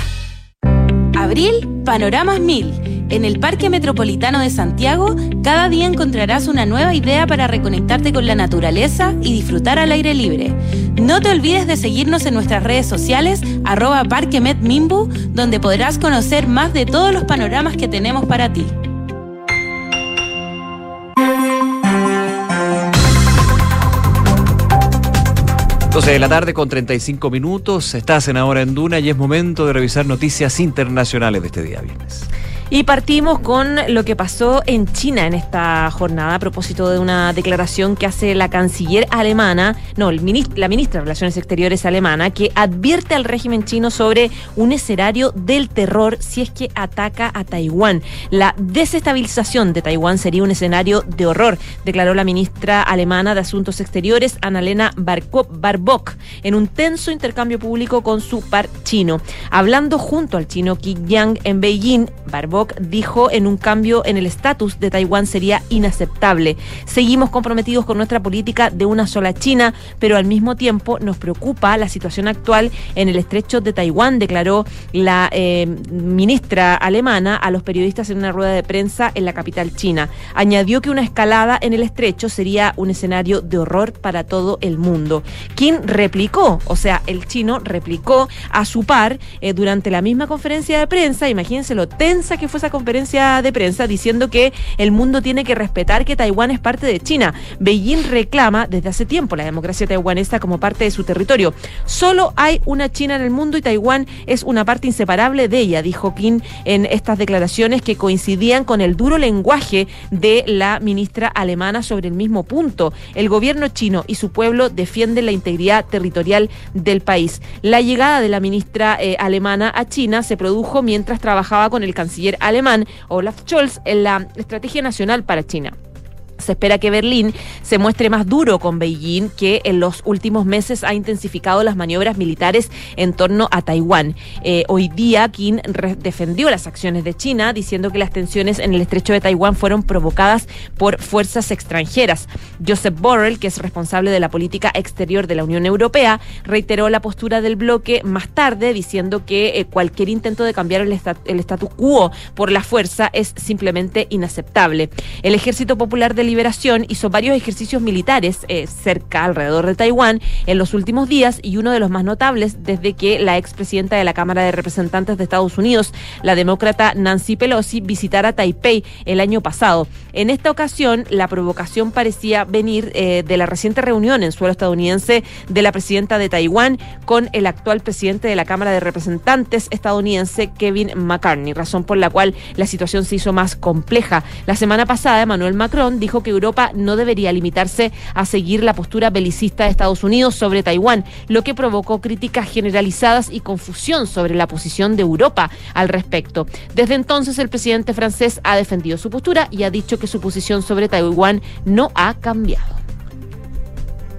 Abril, Panoramas 1000 en el Parque Metropolitano de Santiago, cada día encontrarás una nueva idea para reconectarte con la naturaleza y disfrutar al aire libre. No te olvides de seguirnos en nuestras redes sociales, arroba parquemetmimbu, donde podrás conocer más de todos los panoramas que tenemos para ti. 12 de la tarde con 35 minutos. Estás en Ahora en Duna y es momento de revisar noticias internacionales de este día viernes. Y partimos con lo que pasó en China en esta jornada a propósito de una declaración que hace la canciller alemana, no, la ministra de Relaciones Exteriores alemana, que advierte al régimen chino sobre un escenario del terror si es que ataca a Taiwán. La desestabilización de Taiwán sería un escenario de horror, declaró la ministra alemana de Asuntos Exteriores, Annalena Barbock, en un tenso intercambio público con su par chino. Hablando junto al chino Qi Yang en Beijing, Barbock dijo en un cambio en el estatus de Taiwán sería inaceptable. Seguimos comprometidos con nuestra política de una sola China, pero al mismo tiempo nos preocupa la situación actual en el estrecho de Taiwán, declaró la eh, ministra alemana a los periodistas en una rueda de prensa en la capital china. Añadió que una escalada en el estrecho sería un escenario de horror para todo el mundo. Quien replicó, o sea, el chino replicó a su par eh, durante la misma conferencia de prensa, imagínense lo tensa que fue esa conferencia de prensa diciendo que el mundo tiene que respetar que Taiwán es parte de China. Beijing reclama desde hace tiempo la democracia taiwanesa como parte de su territorio. Solo hay una China en el mundo y Taiwán es una parte inseparable de ella, dijo Kim en estas declaraciones que coincidían con el duro lenguaje de la ministra alemana sobre el mismo punto. El gobierno chino y su pueblo defienden la integridad territorial del país. La llegada de la ministra eh, alemana a China se produjo mientras trabajaba con el canciller alemán Olaf Scholz en la Estrategia Nacional para China. Se espera que Berlín se muestre más duro con Beijing, que en los últimos meses ha intensificado las maniobras militares en torno a Taiwán. Eh, hoy día, Kim defendió las acciones de China, diciendo que las tensiones en el estrecho de Taiwán fueron provocadas por fuerzas extranjeras. Joseph Borrell, que es responsable de la política exterior de la Unión Europea, reiteró la postura del bloque más tarde, diciendo que eh, cualquier intento de cambiar el, el status quo por la fuerza es simplemente inaceptable. El Ejército Popular del Liberación hizo varios ejercicios militares eh, cerca, alrededor de Taiwán, en los últimos días y uno de los más notables desde que la expresidenta de la Cámara de Representantes de Estados Unidos, la demócrata Nancy Pelosi, visitara Taipei el año pasado. En esta ocasión, la provocación parecía venir eh, de la reciente reunión en suelo estadounidense de la presidenta de Taiwán con el actual presidente de la Cámara de Representantes estadounidense, Kevin McCartney, razón por la cual la situación se hizo más compleja. La semana pasada, Emmanuel Macron dijo que Europa no debería limitarse a seguir la postura belicista de Estados Unidos sobre Taiwán, lo que provocó críticas generalizadas y confusión sobre la posición de Europa al respecto. Desde entonces, el presidente francés ha defendido su postura y ha dicho que su posición sobre Taiwán no ha cambiado.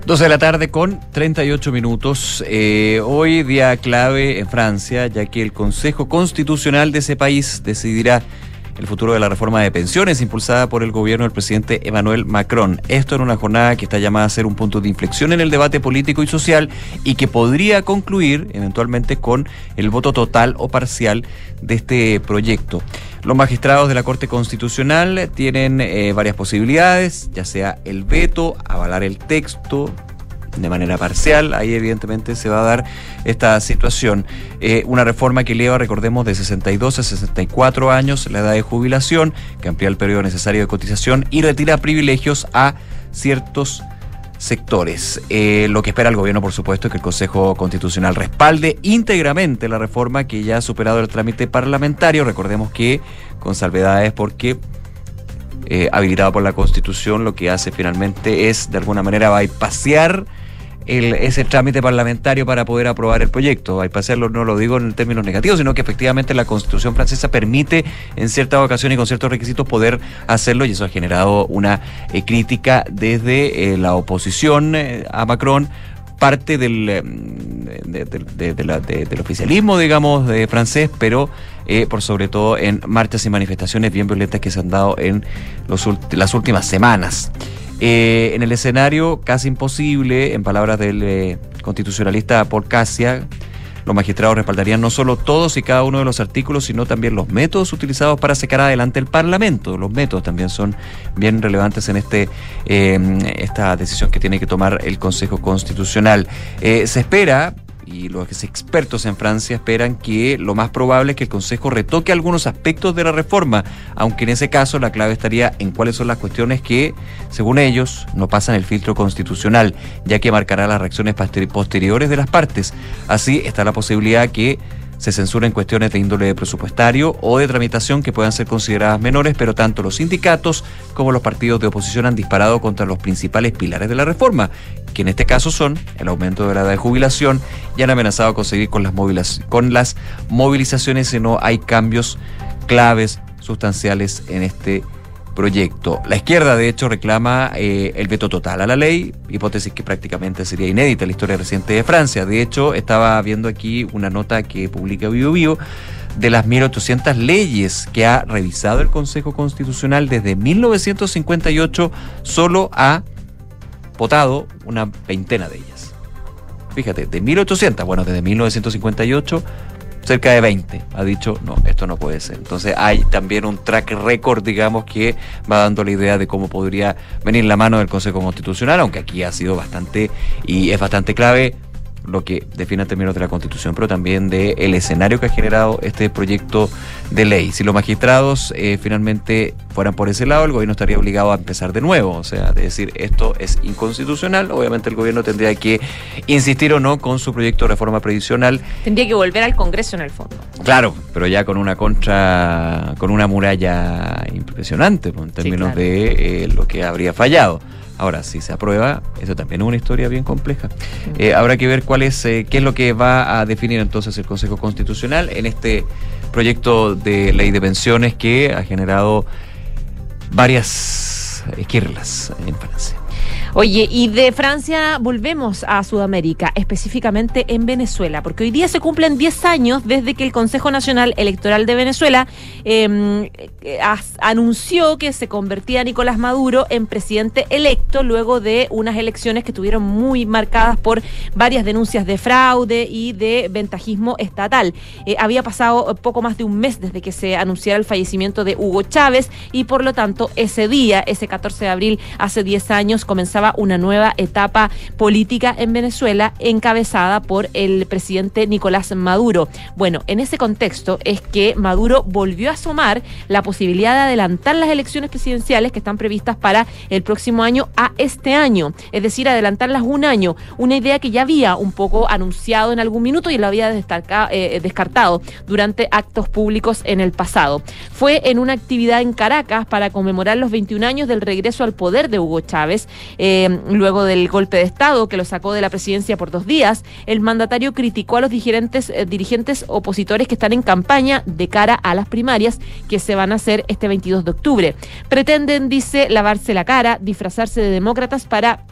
12 de la tarde con 38 minutos. Eh, hoy día clave en Francia, ya que el Consejo Constitucional de ese país decidirá el futuro de la reforma de pensiones impulsada por el gobierno del presidente Emmanuel Macron. Esto en una jornada que está llamada a ser un punto de inflexión en el debate político y social y que podría concluir eventualmente con el voto total o parcial de este proyecto. Los magistrados de la Corte Constitucional tienen eh, varias posibilidades, ya sea el veto, avalar el texto, de manera parcial, ahí evidentemente se va a dar esta situación. Eh, una reforma que eleva, recordemos, de 62 a 64 años la edad de jubilación, que amplía el periodo necesario de cotización y retira privilegios a ciertos sectores. Eh, lo que espera el gobierno, por supuesto, es que el Consejo Constitucional respalde íntegramente la reforma que ya ha superado el trámite parlamentario. Recordemos que con salvedades porque eh, habilitado por la Constitución lo que hace finalmente es, de alguna manera, bypasear el, ese trámite parlamentario para poder aprobar el proyecto. Bypasearlo no lo digo en términos negativos, sino que efectivamente la Constitución francesa permite en ciertas ocasiones y con ciertos requisitos poder hacerlo y eso ha generado una eh, crítica desde eh, la oposición eh, a Macron parte del, del oficialismo, digamos, de francés, pero por sobre todo en marchas y manifestaciones bien violentas que se han dado en los, las últimas semanas. Eh, en el escenario casi imposible, en palabras del eh, constitucionalista Paul Casia, los magistrados respaldarían no solo todos y cada uno de los artículos, sino también los métodos utilizados para sacar adelante el Parlamento. Los métodos también son bien relevantes en este eh, esta decisión que tiene que tomar el Consejo Constitucional. se espera y los expertos en Francia esperan que lo más probable es que el Consejo retoque algunos aspectos de la reforma, aunque en ese caso la clave estaría en cuáles son las cuestiones que, según ellos, no pasan el filtro constitucional, ya que marcará las reacciones posteriores de las partes. Así está la posibilidad que se censuren cuestiones de índole presupuestario o de tramitación que puedan ser consideradas menores, pero tanto los sindicatos como los partidos de oposición han disparado contra los principales pilares de la reforma, que en este caso son el aumento de la edad de jubilación y han amenazado con seguir con las, con las movilizaciones si no hay cambios claves, sustanciales en este proyecto. La izquierda, de hecho, reclama eh, el veto total a la ley, hipótesis que prácticamente sería inédita en la historia reciente de Francia. De hecho, estaba viendo aquí una nota que publica BioBio de las 1.800 leyes que ha revisado el Consejo Constitucional desde 1958, solo ha votado una veintena de ellas. Fíjate, de 1.800, bueno, desde 1958 cerca de 20 ha dicho, no, esto no puede ser. Entonces hay también un track record, digamos, que va dando la idea de cómo podría venir la mano del Consejo Constitucional, aunque aquí ha sido bastante y es bastante clave lo que define en términos de la Constitución, pero también del el escenario que ha generado este proyecto de ley. Si los magistrados eh, finalmente fueran por ese lado, el gobierno estaría obligado a empezar de nuevo, o sea, de decir esto es inconstitucional, obviamente el gobierno tendría que insistir o no con su proyecto de reforma previsional. Tendría que volver al Congreso en el fondo. Claro, pero ya con una contra, con una muralla impresionante pues, en términos de eh, lo que habría fallado. Ahora, si se aprueba, eso también es una historia bien compleja. Eh, habrá que ver cuál es, eh, qué es lo que va a definir entonces el Consejo Constitucional en este proyecto de ley de pensiones que ha generado varias esquirlas en Francia. Oye, y de Francia volvemos a Sudamérica, específicamente en Venezuela, porque hoy día se cumplen 10 años desde que el Consejo Nacional Electoral de Venezuela em, eh, anunció que se convertía Nicolás Maduro en presidente electo luego de unas elecciones que tuvieron muy marcadas por varias denuncias de fraude y de ventajismo estatal. Eh, había pasado poco más de un mes desde que se anunciara el fallecimiento de Hugo Chávez y por lo tanto ese día, ese 14 de abril, hace 10 años, comenzaba una nueva etapa política en Venezuela encabezada por el presidente Nicolás Maduro. Bueno, en ese contexto es que Maduro volvió a asomar la posibilidad de adelantar las elecciones presidenciales que están previstas para el próximo año a este año, es decir, adelantarlas un año, una idea que ya había un poco anunciado en algún minuto y lo había destaca- eh, descartado durante actos públicos en el pasado. Fue en una actividad en Caracas para conmemorar los 21 años del regreso al poder de Hugo Chávez, eh, luego del golpe de Estado que lo sacó de la presidencia por dos días, el mandatario criticó a los dirigentes, eh, dirigentes opositores que están en campaña de cara a las primarias que se van a hacer este 22 de octubre. Pretenden, dice, lavarse la cara, disfrazarse de demócratas para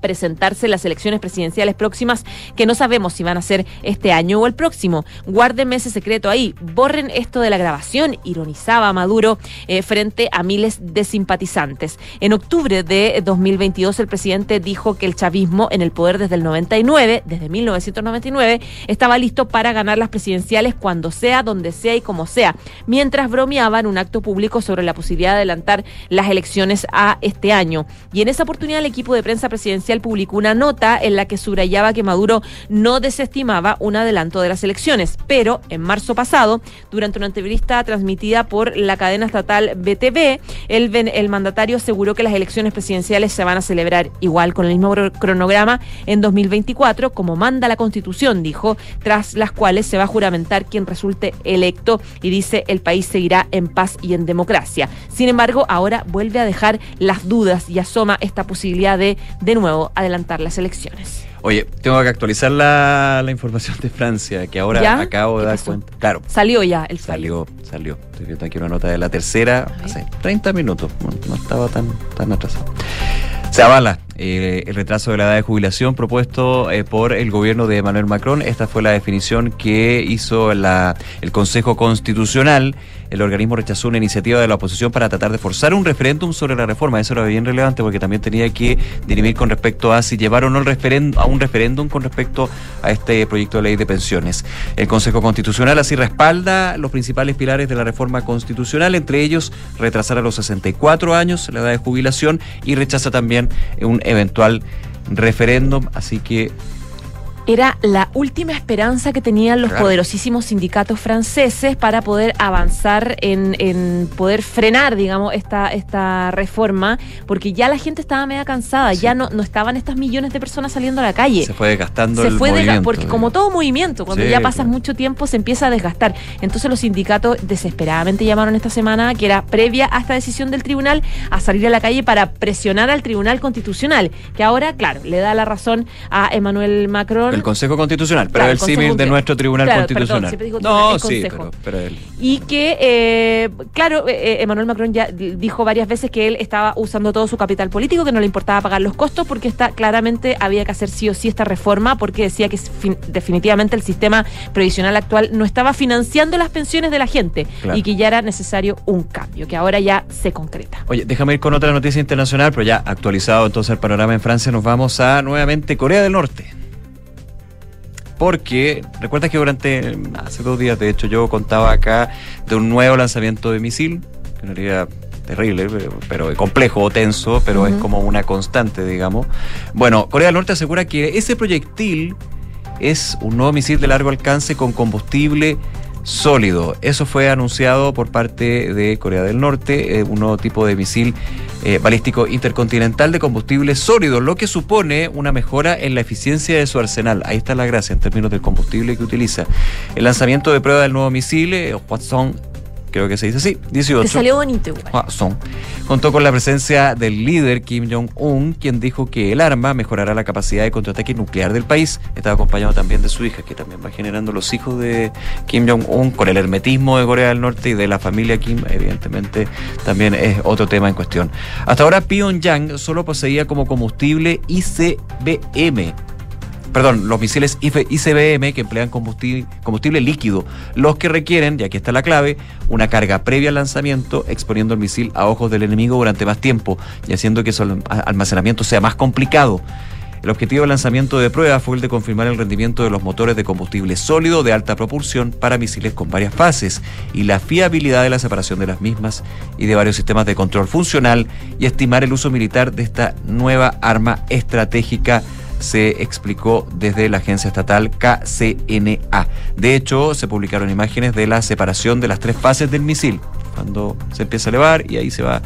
presentarse en las elecciones presidenciales próximas que no sabemos si van a ser este año o el próximo. Guárdenme ese secreto ahí, borren esto de la grabación, ironizaba Maduro eh, frente a miles de simpatizantes. En octubre de 2022 el presidente dijo que el chavismo en el poder desde el 99, desde 1999, estaba listo para ganar las presidenciales cuando sea, donde sea y como sea, mientras bromeaba un acto público sobre la posibilidad de adelantar las elecciones a este año. Y en esa oportunidad el equipo de prensa presidencial publicó una nota en la que subrayaba que Maduro no desestimaba un adelanto de las elecciones, pero en marzo pasado, durante una entrevista transmitida por la cadena estatal BTV, el, el mandatario aseguró que las elecciones presidenciales se van a celebrar igual con el mismo cro- cronograma en 2024, como manda la Constitución, dijo, tras las cuales se va a juramentar quien resulte electo y dice el país seguirá en paz y en democracia. Sin embargo, ahora vuelve a dejar las dudas y asoma esta posibilidad de, de nuevo, adelantar las elecciones. Oye, tengo que actualizar la, la información de Francia, que ahora ¿Ya? acabo de ¿Qué dar pasó? cuenta. Claro, Salió ya el fallo. salió, salió. Estoy viendo aquí una nota de la tercera, hace 30 minutos, no, no estaba tan, tan atrasado. Se avala eh, el retraso de la edad de jubilación propuesto eh, por el gobierno de Emmanuel Macron. Esta fue la definición que hizo la- el Consejo Constitucional. El organismo rechazó una iniciativa de la oposición para tratar de forzar un referéndum sobre la reforma. Eso era bien relevante porque también tenía que dirimir con respecto a si llevar o no el a un referéndum con respecto a este proyecto de ley de pensiones. El Consejo Constitucional así respalda los principales pilares de la reforma constitucional, entre ellos retrasar a los 64 años la edad de jubilación y rechaza también un eventual referéndum. Así que Era la última esperanza que tenían los Claro. poderosísimos sindicatos franceses para poder avanzar en, en poder frenar, digamos, esta, esta reforma, porque ya la gente estaba media cansada, ya no, no estaban estas millones de personas saliendo a la calle. se fue desgastando se el fue desga- movimiento. porque como todo movimiento, cuando Sí, ya pasas claro. mucho tiempo se empieza a desgastar. Entonces los sindicatos desesperadamente llamaron esta semana, que era previa a esta decisión del tribunal, a salir a la calle para presionar al Tribunal Constitucional, que ahora, claro, le da la razón a Emmanuel Macron. El Consejo Constitucional, pero Claro, el símil de nuestro Tribunal Claro, Constitucional. perdón, siempre digo no, sí, pero, pero él. Y que, eh, claro, eh, eh, Emmanuel Macron ya dijo varias veces que él estaba usando todo su capital político, que no le importaba pagar los costos, porque está, claramente había que hacer sí o sí esta reforma, porque decía que fin- definitivamente el sistema previsional actual no estaba financiando las pensiones de la gente Claro. y que ya era necesario un cambio, que ahora ya se concreta. Oye, déjame ir con otra noticia internacional, pero ya actualizado entonces el panorama en Francia, nos vamos a nuevamente Corea del Norte. Porque, recuerdas que durante, hace dos días, de hecho, yo contaba acá de un nuevo lanzamiento de misil, que no era terrible, pero, pero complejo o tenso, pero es como una constante, digamos. Bueno, Corea del Norte asegura que ese proyectil es un nuevo misil de largo alcance con combustible sólido. Eso fue anunciado por parte de Corea del Norte, eh, un nuevo tipo de misil eh, balístico intercontinental de combustible sólido, lo que supone una mejora en la eficiencia de su arsenal. Ahí está la gracia en términos del combustible que utiliza. El lanzamiento de prueba del nuevo misil, eh, Hwasong, creo que se dice así, 18. Te salió bonito igual. Hwasong, contó con la presencia del líder Kim Jong-un, quien dijo que el arma mejorará la capacidad de contraataque nuclear del país. Estaba acompañado también de su hija, que también va generando los hijos de Kim Jong-un con el hermetismo de Corea del Norte y de la familia Kim, evidentemente también es otro tema en cuestión. Hasta ahora Pyongyang solo poseía como combustible ICBM, perdón, los misiles ICBM que emplean combustible, líquido, los que requieren, y aquí está la clave, una carga previa al lanzamiento, exponiendo el misil a ojos del enemigo durante más tiempo y haciendo que su alm- almacenamiento sea más complicado. El objetivo del lanzamiento de pruebas fue el de confirmar el rendimiento de los motores de combustible sólido de alta propulsión para misiles con varias fases y la fiabilidad de la separación de las mismas y de varios sistemas de control funcional y estimar el uso militar de esta nueva arma estratégica se explicó desde la agencia estatal KCNA. De hecho, se publicaron imágenes de la separación de las tres fases del misil, cuando se empieza a elevar y ahí se va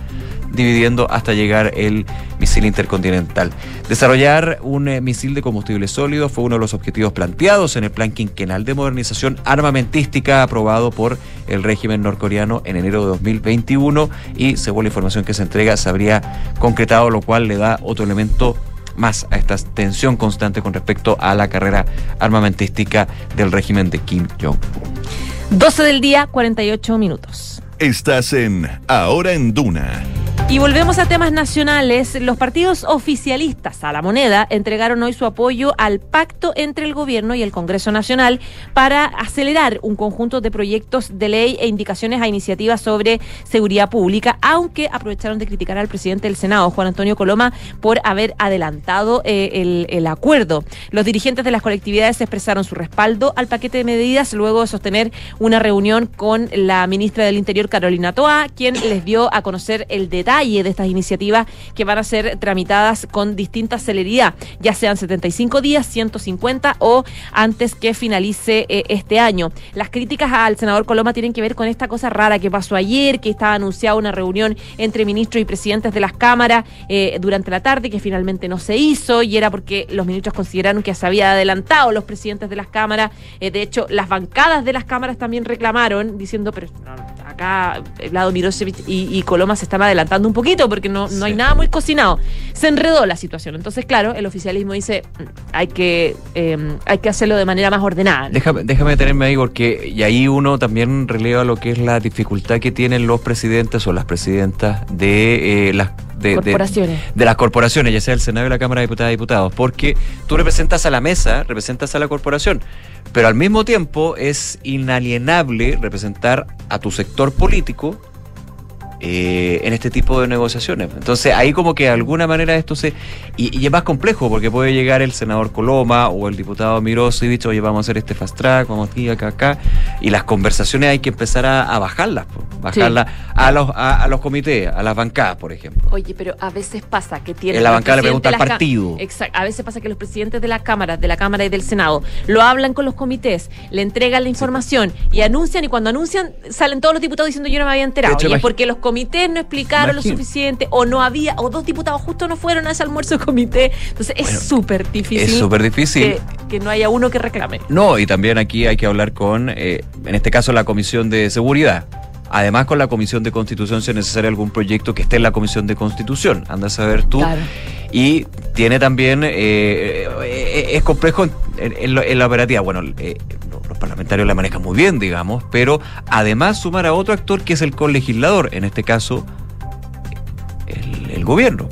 dividiendo hasta llegar el misil intercontinental. Desarrollar un eh, misil de combustible sólido fue uno de los objetivos planteados en el plan quinquenal de modernización armamentística aprobado por el régimen norcoreano en enero de 2021 y según la información que se entrega se habría concretado, lo cual le da otro elemento más a esta tensión constante con respecto a la carrera armamentística del régimen de Kim Jong-un. 12 del día, 48 minutos. Estás en Ahora en Duna. Y volvemos a temas nacionales. Los partidos oficialistas a la moneda entregaron hoy su apoyo al pacto entre el gobierno y el Congreso Nacional para acelerar un conjunto de proyectos de ley e indicaciones a iniciativas sobre seguridad pública, aunque aprovecharon de criticar al presidente del Senado, Juan Antonio Coloma, por haber adelantado eh, el, el acuerdo. Los dirigentes de las colectividades expresaron su respaldo al paquete de medidas luego de sostener una reunión con la ministra del Interior, Carolina Toa, quien les dio a conocer el detalle de estas iniciativas que van a ser tramitadas con distinta celeridad, ya sean 75 días, 150 o antes que finalice eh, este año. Las críticas al senador Coloma tienen que ver con esta cosa rara que pasó ayer, que estaba anunciada una reunión entre ministros y presidentes de las cámaras eh, durante la tarde, que finalmente no se hizo, y era porque los ministros consideraron que se había adelantado los presidentes de las cámaras. Eh, de hecho, las bancadas de las cámaras también reclamaron, diciendo, pero no, acá Vlado Mirosevic y, y Coloma se están adelantando un poquito porque no, no hay nada muy cocinado. Se enredó la situación. Entonces, claro, el oficialismo dice "Mm, hay que, eh, hay que hacerlo de manera más ordenada. Déjame, déjame detenerme ahí porque y ahí uno también releva lo que es la dificultad que tienen los presidentes o las presidentas de eh, las de, Corporaciones. de las corporaciones, ya sea el Senado y la Cámara de Diputadas y Diputados, porque tú representas a la mesa, representas a la corporación, pero al mismo tiempo es inalienable representar a tu sector político eh, en este tipo de negociaciones. Entonces ahí como que de alguna manera esto se... Y, y es más complejo porque puede llegar el senador Coloma o el diputado Mirosevic, oye, vamos a hacer este fast track, vamos aquí, acá, acá. Y las conversaciones hay que empezar a, a bajarlas, bajarlas a, los, a, a los comités, a las bancadas, por ejemplo. Oye, pero a veces pasa que tiene. En la bancada le pregunta al partido. Exacto. A veces pasa que los presidentes de las cámaras, de la Cámara y del Senado, lo hablan con los comités, le entregan la información y anuncian, y cuando anuncian, salen todos los diputados diciendo yo no me había enterado. Hecho, y es porque los comités no explicaron lo suficiente, o no había, o dos diputados justo no fueron a ese almuerzo de comité. Entonces es súper difícil. es súper difícil. Que, que no haya uno que reclame. No, y también aquí hay que hablar con, eh, en este caso, la Comisión de Seguridad. Además, con la Comisión de Constitución, si es necesario algún proyecto que esté en la Comisión de Constitución. Anda a saber tú. Claro. Y tiene también, eh, eh, es complejo en, en la operativa. Bueno, eh, los parlamentarios la manejan muy bien, digamos, pero además sumar a otro actor que es el colegislador, en este caso, el, el gobierno.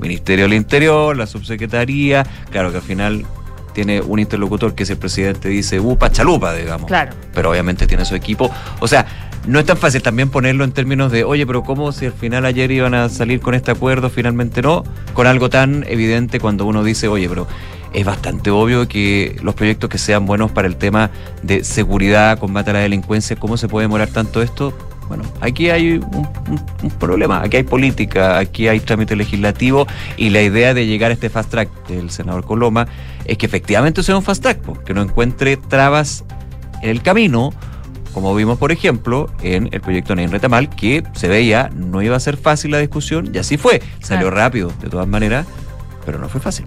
Ministerio del Interior, la subsecretaría, claro que al final tiene un interlocutor que es el presidente, dice, upa, chalupa, digamos. Claro. Pero obviamente tiene su equipo. O sea, no es tan fácil también ponerlo en términos de, oye, pero ¿cómo si al final ayer iban a salir con este acuerdo, finalmente no? Con algo tan evidente cuando uno dice, oye, pero es bastante obvio que los proyectos que sean buenos para el tema de seguridad, combate a la delincuencia, ¿cómo se puede demorar tanto esto? Bueno, aquí hay un, un- un problema, aquí hay política, aquí hay trámite legislativo y la idea de llegar a este fast track del senador Coloma es que efectivamente sea un fast track, que no encuentre trabas en el camino, como vimos por ejemplo en el proyecto Nein Retamal, que se veía no iba a ser fácil la discusión y así fue, salió rápido de todas maneras, pero no fue fácil.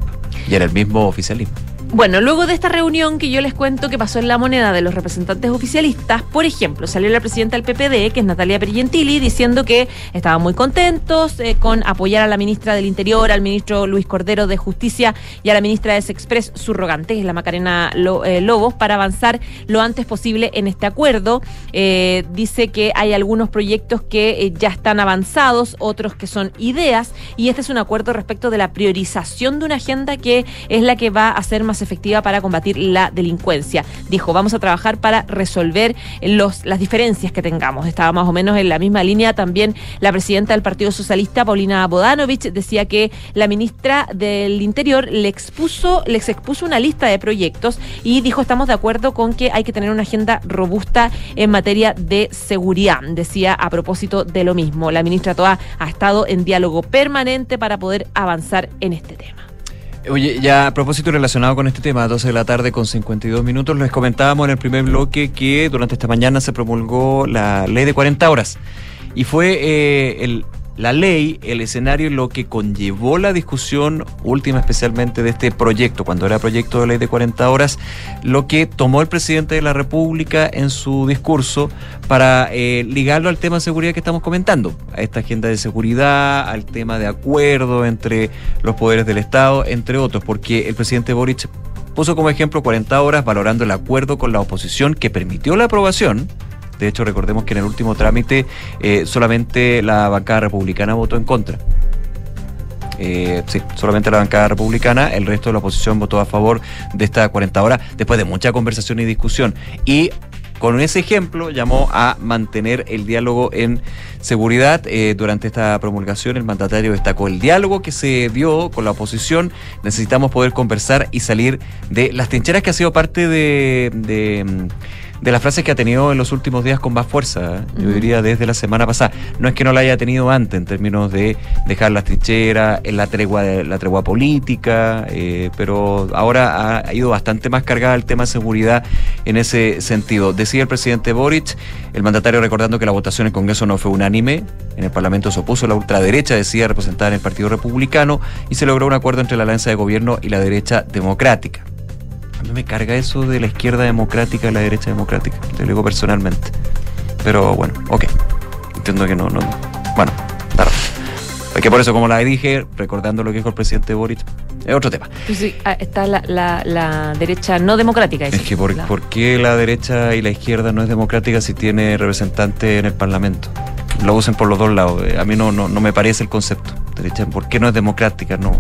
Y era el mismo oficialismo. Bueno, luego de esta reunión que yo les cuento que pasó en la moneda de los representantes oficialistas, por ejemplo, salió la presidenta del PPD, que es Natalia Pergentili, diciendo que estaban muy contentos eh, con apoyar a la ministra del Interior, al ministro Luis Cordero de Justicia y a la ministra de Sexpress subrogante, que es la Macarena eh, Lobos, para avanzar lo antes posible en este acuerdo. Eh, dice que hay algunos proyectos que ya están avanzados, otros que son ideas, y este es un acuerdo respecto de la priorización de una agenda que es la que va a ser más efectiva para combatir la delincuencia. Dijo, vamos a trabajar para resolver los, las diferencias que tengamos. Estaba más o menos en la misma línea también la presidenta del Partido Socialista, Paulina Bodanovich, decía que la ministra del Interior le expuso, les expuso una lista de proyectos y dijo, estamos de acuerdo con que hay que tener una agenda robusta en materia de seguridad. Decía a propósito de lo mismo. La ministra Toa ha estado en diálogo permanente para poder avanzar en este tema. Oye, ya a propósito relacionado con este tema, 12 de la tarde con 52 minutos, les comentábamos en el primer bloque que durante esta mañana se promulgó la ley de 40 horas. Y fue eh, el la ley, el escenario, lo que conllevó la discusión última especialmente de este proyecto, cuando era proyecto de ley de 40 horas, lo que tomó el presidente de la República en su discurso para eh, ligarlo al tema de seguridad que estamos comentando, a esta agenda de seguridad, al tema de acuerdo entre los poderes del Estado, entre otros, porque el presidente Boric puso como ejemplo 40 horas valorando el acuerdo con la oposición que permitió la aprobación de hecho, recordemos que en el último trámite eh, solamente la bancada republicana votó en contra. Eh, sí, solamente la bancada republicana, el resto de la oposición votó a favor de esta 40 horas después de mucha conversación y discusión. Y con ese ejemplo llamó a mantener el diálogo en seguridad. Eh, durante esta promulgación el mandatario destacó el diálogo que se dio con la oposición. Necesitamos poder conversar y salir de las trincheras que ha sido parte de de las frases que ha tenido en los últimos días con más fuerza, ¿eh? yo diría desde la semana pasada. No es que no la haya tenido antes en términos de dejar las trincheras, en la tregua, la tregua política, eh, pero ahora ha ido bastante más cargada el tema de seguridad en ese sentido. Decía el presidente Boric, el mandatario recordando que la votación en el Congreso no fue unánime, en el Parlamento se opuso la ultraderecha, decía representar en el Partido Republicano, y se logró un acuerdo entre la alianza de gobierno y la derecha democrática. A mí me carga eso de la izquierda democrática y la derecha democrática, te lo digo personalmente. Pero bueno, ok. Entiendo que no, no. Bueno, claro. Es que por eso, como la dije, recordando lo que dijo el presidente Boric, es otro tema. Sí, ah, está la, la, derecha no democrática. Es que por, por, qué la derecha y la izquierda no es democrática si tiene representante en el Parlamento? Lo usen por los dos lados. A mí no, no, no me parece el concepto. Derecha, ¿por qué no es democrática? No,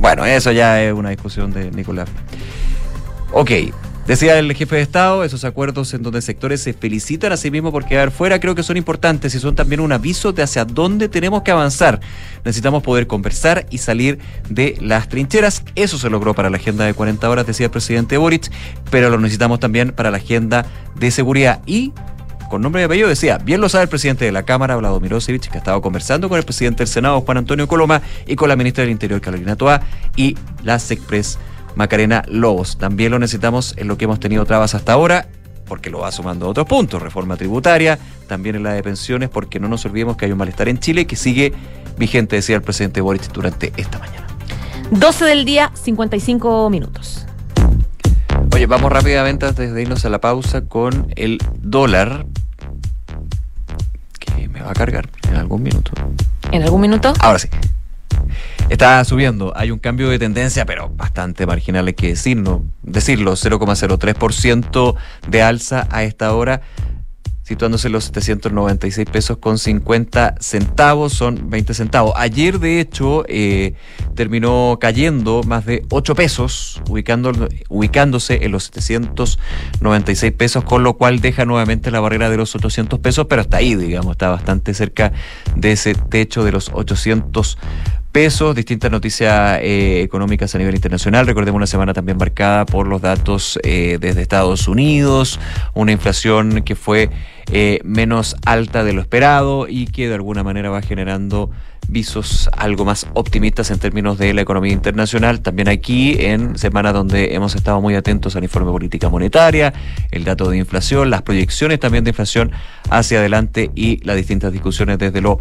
bueno, eso ya es una discusión de Nicolás. Ok, Decía el jefe de Estado, esos acuerdos en donde sectores se felicitan a sí mismos por quedar fuera, creo que son importantes y son también un aviso de hacia dónde tenemos que avanzar. Necesitamos poder conversar y salir de las trincheras. Eso se logró para la agenda de 40 horas, decía el presidente Boric, pero lo necesitamos también para la agenda de seguridad y con nombre y apellido, decía, bien lo sabe el presidente de la Cámara, Vladimir Osevich, que ha estado conversando con el presidente del Senado, Juan Antonio Coloma, y con la ministra del Interior, Carolina Toa, y la SECPRES, Macarena Lobos. También lo necesitamos en lo que hemos tenido trabas hasta ahora, porque lo va sumando a otros puntos, reforma tributaria, también en la de pensiones, porque no nos olvidemos que hay un malestar en Chile que sigue vigente, decía el presidente Boric durante esta mañana. 12 del día, 55 minutos. Oye, vamos rápidamente antes de irnos a la pausa con el dólar, me va a cargar en algún minuto. ¿En algún minuto? Ahora sí. Está subiendo, hay un cambio de tendencia, pero bastante marginal, hay que decirlo, decirlo 0,03% de alza a esta hora situándose en los 796 pesos con 50 centavos, son 20 centavos. Ayer, de hecho, eh, terminó cayendo más de 8 pesos, ubicando, ubicándose en los 796 pesos, con lo cual deja nuevamente la barrera de los 800 pesos, pero está ahí, digamos, está bastante cerca de ese techo de los 800 pesos, distintas noticias eh, económicas a nivel internacional. Recordemos una semana también marcada por los datos eh, desde Estados Unidos, una inflación que fue eh, menos alta de lo esperado y que de alguna manera va generando visos algo más optimistas en términos de la economía internacional. También aquí en semana donde hemos estado muy atentos al informe de política monetaria, el dato de inflación, las proyecciones también de inflación hacia adelante y las distintas discusiones desde lo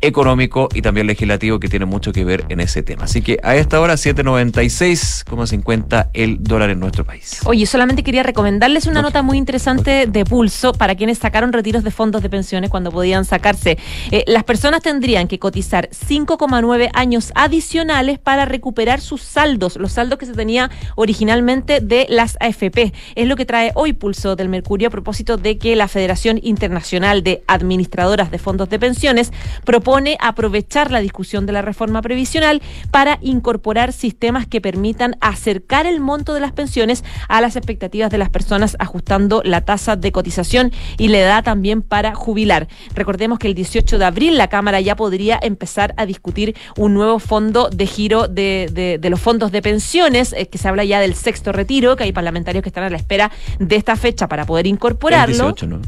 económico y también legislativo que tiene mucho que ver en ese tema. Así que a esta hora 796,50 el dólar en nuestro país. Oye, solamente quería recomendarles una nota muy interesante de pulso para quienes retiros de fondos de pensiones cuando podían sacarse. Eh, las personas tendrían que cotizar 5,9 años adicionales para recuperar sus saldos, los saldos que se tenía originalmente de las AFP. Es lo que trae hoy pulso del Mercurio a propósito de que la Federación Internacional de Administradoras de Fondos de Pensiones propone aprovechar la discusión de la reforma previsional para incorporar sistemas que permitan acercar el monto de las pensiones a las expectativas de las personas, ajustando la tasa de cotización y la edad también para jubilar. Recordemos que el 18 de abril la Cámara ya podría empezar a discutir un nuevo fondo de giro de, de- los fondos de pensiones, eh, que se habla ya del sexto retiro, que hay parlamentarios que están a la espera de esta fecha para poder El incorporarlo. 18, ¿no?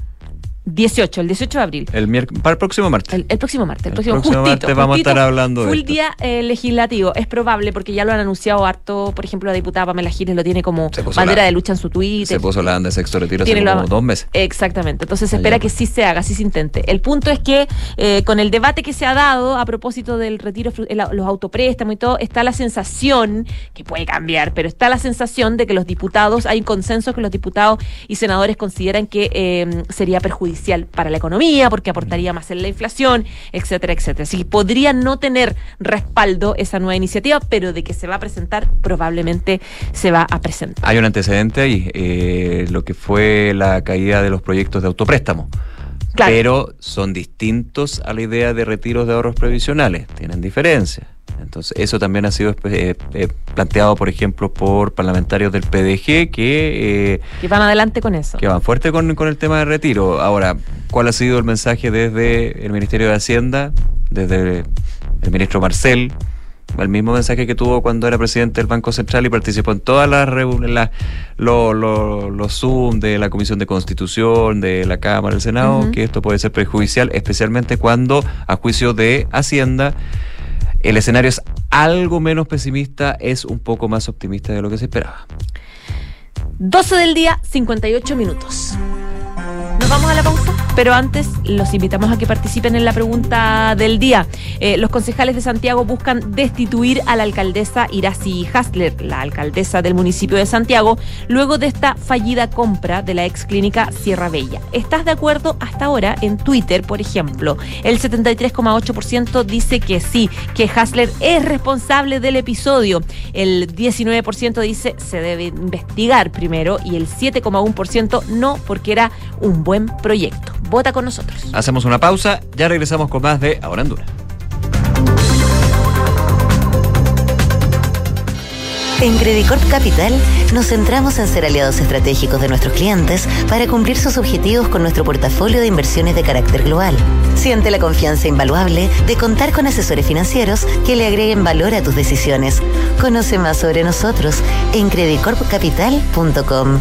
18, el 18 de abril. El, para el próximo martes. El, el próximo martes, el, El próximo, próximo justito, martes vamos a estar hablando de Full esto. día eh, legislativo. Es probable porque ya lo han anunciado harto. Por ejemplo, la diputada Pamela Giles lo tiene como bandera la- de lucha en su Twitter. Se puso la anda de sexto retiro hace Tiene como dos meses. Exactamente. Entonces se espera que sí se haga, sí se intente. El punto es que eh, con el debate que se ha dado a propósito del retiro, los autopréstamos y todo, está la sensación, que puede cambiar, pero está la sensación de que los diputados, hay un consenso que los diputados y senadores consideran que eh, sería perjudicial para la economía, porque aportaría más en la inflación, etcétera, etcétera. Así que podría no tener respaldo esa nueva iniciativa, pero de que se va a presentar, probablemente se va a presentar. Hay un antecedente ahí, eh, lo que fue la caída de los proyectos de autopréstamo. Claro. Pero son distintos a la idea de retiros de ahorros previsionales, tienen diferencias. Entonces, eso también ha sido eh, eh, planteado, por ejemplo, por parlamentarios del PDG que, eh, Que van adelante con eso. que van fuerte con, con el tema de retiro. Ahora, ¿cuál ha sido el mensaje desde el Ministerio de Hacienda, desde el ministro Marcel? El mismo mensaje que tuvo cuando era presidente del Banco Central y participó en todas las reuniones, los lo, Zoom de la Comisión de Constitución, de la Cámara, del Senado, que esto puede ser perjudicial, especialmente cuando, a juicio de Hacienda, el escenario es algo menos pesimista, es un poco más optimista de lo que se esperaba. 12 del día, 58 minutos. Nos vamos a la pausa, pero antes los invitamos a que participen en la pregunta del día. Eh, los concejales de Santiago buscan destituir a la alcaldesa Iracy Hasler, la alcaldesa del municipio de Santiago, luego de esta fallida compra de la ex clínica Sierra Bella. ¿Estás de acuerdo hasta ahora? En Twitter, por ejemplo, el 73,8% dice que sí, que Hasler es responsable del episodio. El 19% dice se debe investigar primero y el 7,1% no porque era un buen proyecto. Vota con nosotros. Hacemos una pausa, ya regresamos con más de Ahora en Dura. En Credicorp Capital nos centramos en ser aliados estratégicos de nuestros clientes para cumplir sus objetivos con nuestro portafolio de inversiones de carácter global. Siente la confianza invaluable de contar con asesores financieros que le agreguen valor a tus decisiones. Conoce más sobre nosotros en credicorpcapital.com.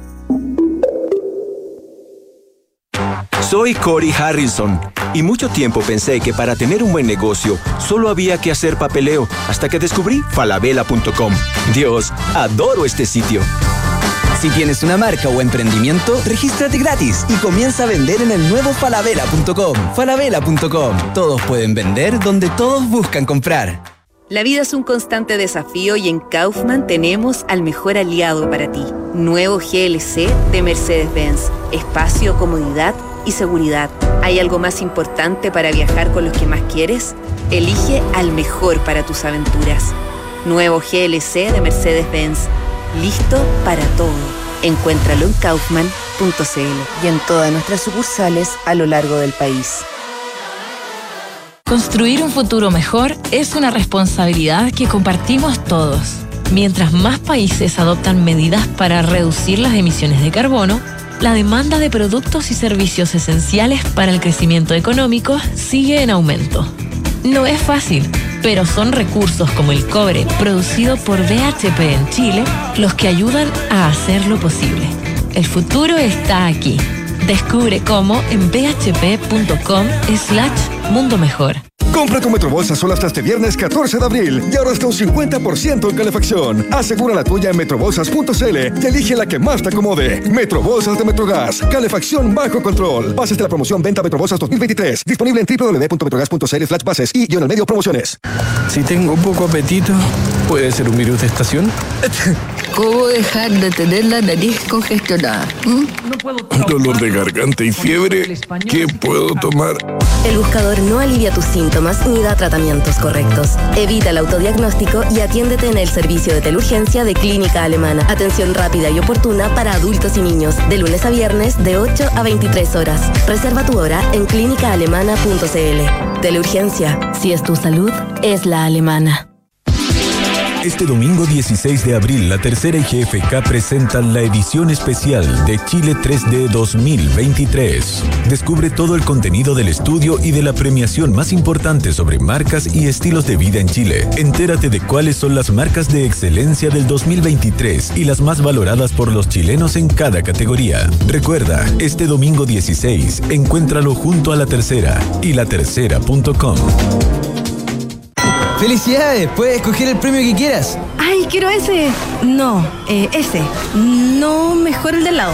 Soy Cory Harrison y mucho tiempo pensé que para tener un buen negocio solo había que hacer papeleo hasta que descubrí falabella.com. Dios, adoro este sitio. Si tienes una marca o emprendimiento, regístrate gratis y comienza a vender en el nuevo falabella.com. Falabella.com. Todos pueden vender donde todos buscan comprar. La vida es un constante desafío y en Kaufman tenemos al mejor aliado para ti. Nuevo GLC de Mercedes-Benz. Espacio, comodidad y seguridad. ¿Hay algo más importante para viajar con los que más quieres? Elige al mejor para tus aventuras. Nuevo GLC de Mercedes-Benz. Listo para todo. Encuéntralo en kaufman.cl y en todas nuestras sucursales a lo largo del país. Construir un futuro mejor es una responsabilidad que compartimos todos. Mientras más países adoptan medidas para reducir las emisiones de carbono, la demanda de productos y servicios esenciales para el crecimiento económico sigue en aumento. No es fácil, pero son recursos como el cobre producido por BHP en Chile los que ayudan a hacerlo posible. El futuro está aquí. Descubre cómo en bhp.com slash mundo mejor. Compra tu Metrobolsa solo hasta este viernes 14 de abril y ahora hasta un 50% en calefacción. Asegura la tuya en metrobolsas.cl y elige la que más te acomode. Metrobolsas de Metrogas. Calefacción bajo control. Bases de la promoción Venta Metrobolsas 2023. Disponible en www.metrogas.cl slash bases y guion al medio promociones. Si tengo poco apetito, ¿puede ser un virus de estación? ¿Cómo dejar de tener la nariz congestionada? ¿Mm? Dolor de garganta y fiebre. ¿Qué puedo tomar? El buscador no alivia tus síntomas ni da tratamientos correctos. Evita el autodiagnóstico y atiéndete en el servicio de teleurgencia de Clínica Alemana. Atención rápida y oportuna para adultos y niños, de lunes a viernes de 8 a 23 horas. Reserva tu hora en clínicaalemana.cl. Teleurgencia, si es tu salud, es la alemana. Este domingo 16 de abril, la tercera IGFK presenta la edición especial de Chile 3D 2023. Descubre todo el contenido del estudio y de la premiación más importante sobre marcas y estilos de vida en Chile. Entérate de cuáles son las marcas de excelencia del 2023 y las más valoradas por los chilenos en cada categoría. Recuerda, este domingo 16, encuéntralo junto a la tercera y latercera.com. ¡Felicidades! Puedes escoger el premio que quieras. ¡Ay, quiero ese! No, eh, ese. No, mejor el del lado.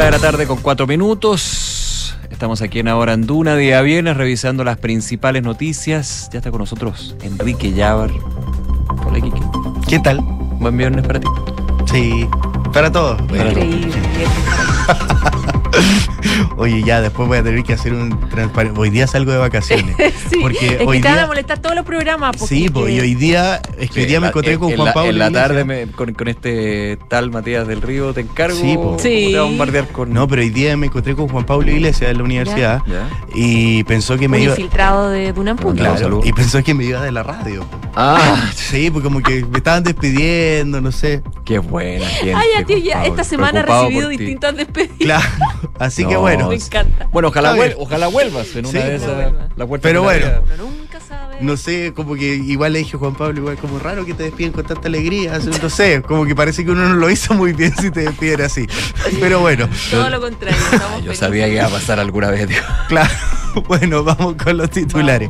Una de la tarde con cuatro minutos. Estamos aquí en Ahora Anduna, día viernes, revisando las principales noticias. Ya está con nosotros Enrique Llávar. Hola, Kike. ¿Qué tal? Buen viernes para ti. Sí, para todos. Increíble. Oye, ya después voy a tener que hacer un transparente. Hoy día salgo de vacaciones. sí, porque es hoy que te van día- a molestar todos los programas. porque Sí, pues y hoy día, es que hoy día me En la- encontré con en Juan la- Pablo. En la tarde me- con, con este tal Matías del Río te encargo. Sí. ¿Cómo te va a bombardear con.? No, pero hoy día me encontré con Juan Pablo Iglesias en la universidad Ya. y pensó que me Un iba. infiltrado de Dunan Punto. Claro, y pensó que me iba de la radio. Ah, sí, pues como que me estaban despidiendo, no sé. Qué buena gente. Ay, a ti ya esta semana ha Preocupado recibido distintas despedidas. Claro, así que No, bueno. Me encanta. Bueno, ojalá, vuel- ojalá vuelvas en una Sí, de esas. La vuelta Pero bueno. vida. No sé, como que igual le dije a Juan Pablo, igual como raro que te despiden con tanta alegría. No sé, como que parece que uno no lo hizo muy bien si te despiden así. Pero bueno. Todo lo contrario. estamos Yo sabía que iba a pasar alguna vez. tío. Claro. Bueno, vamos con los titulares.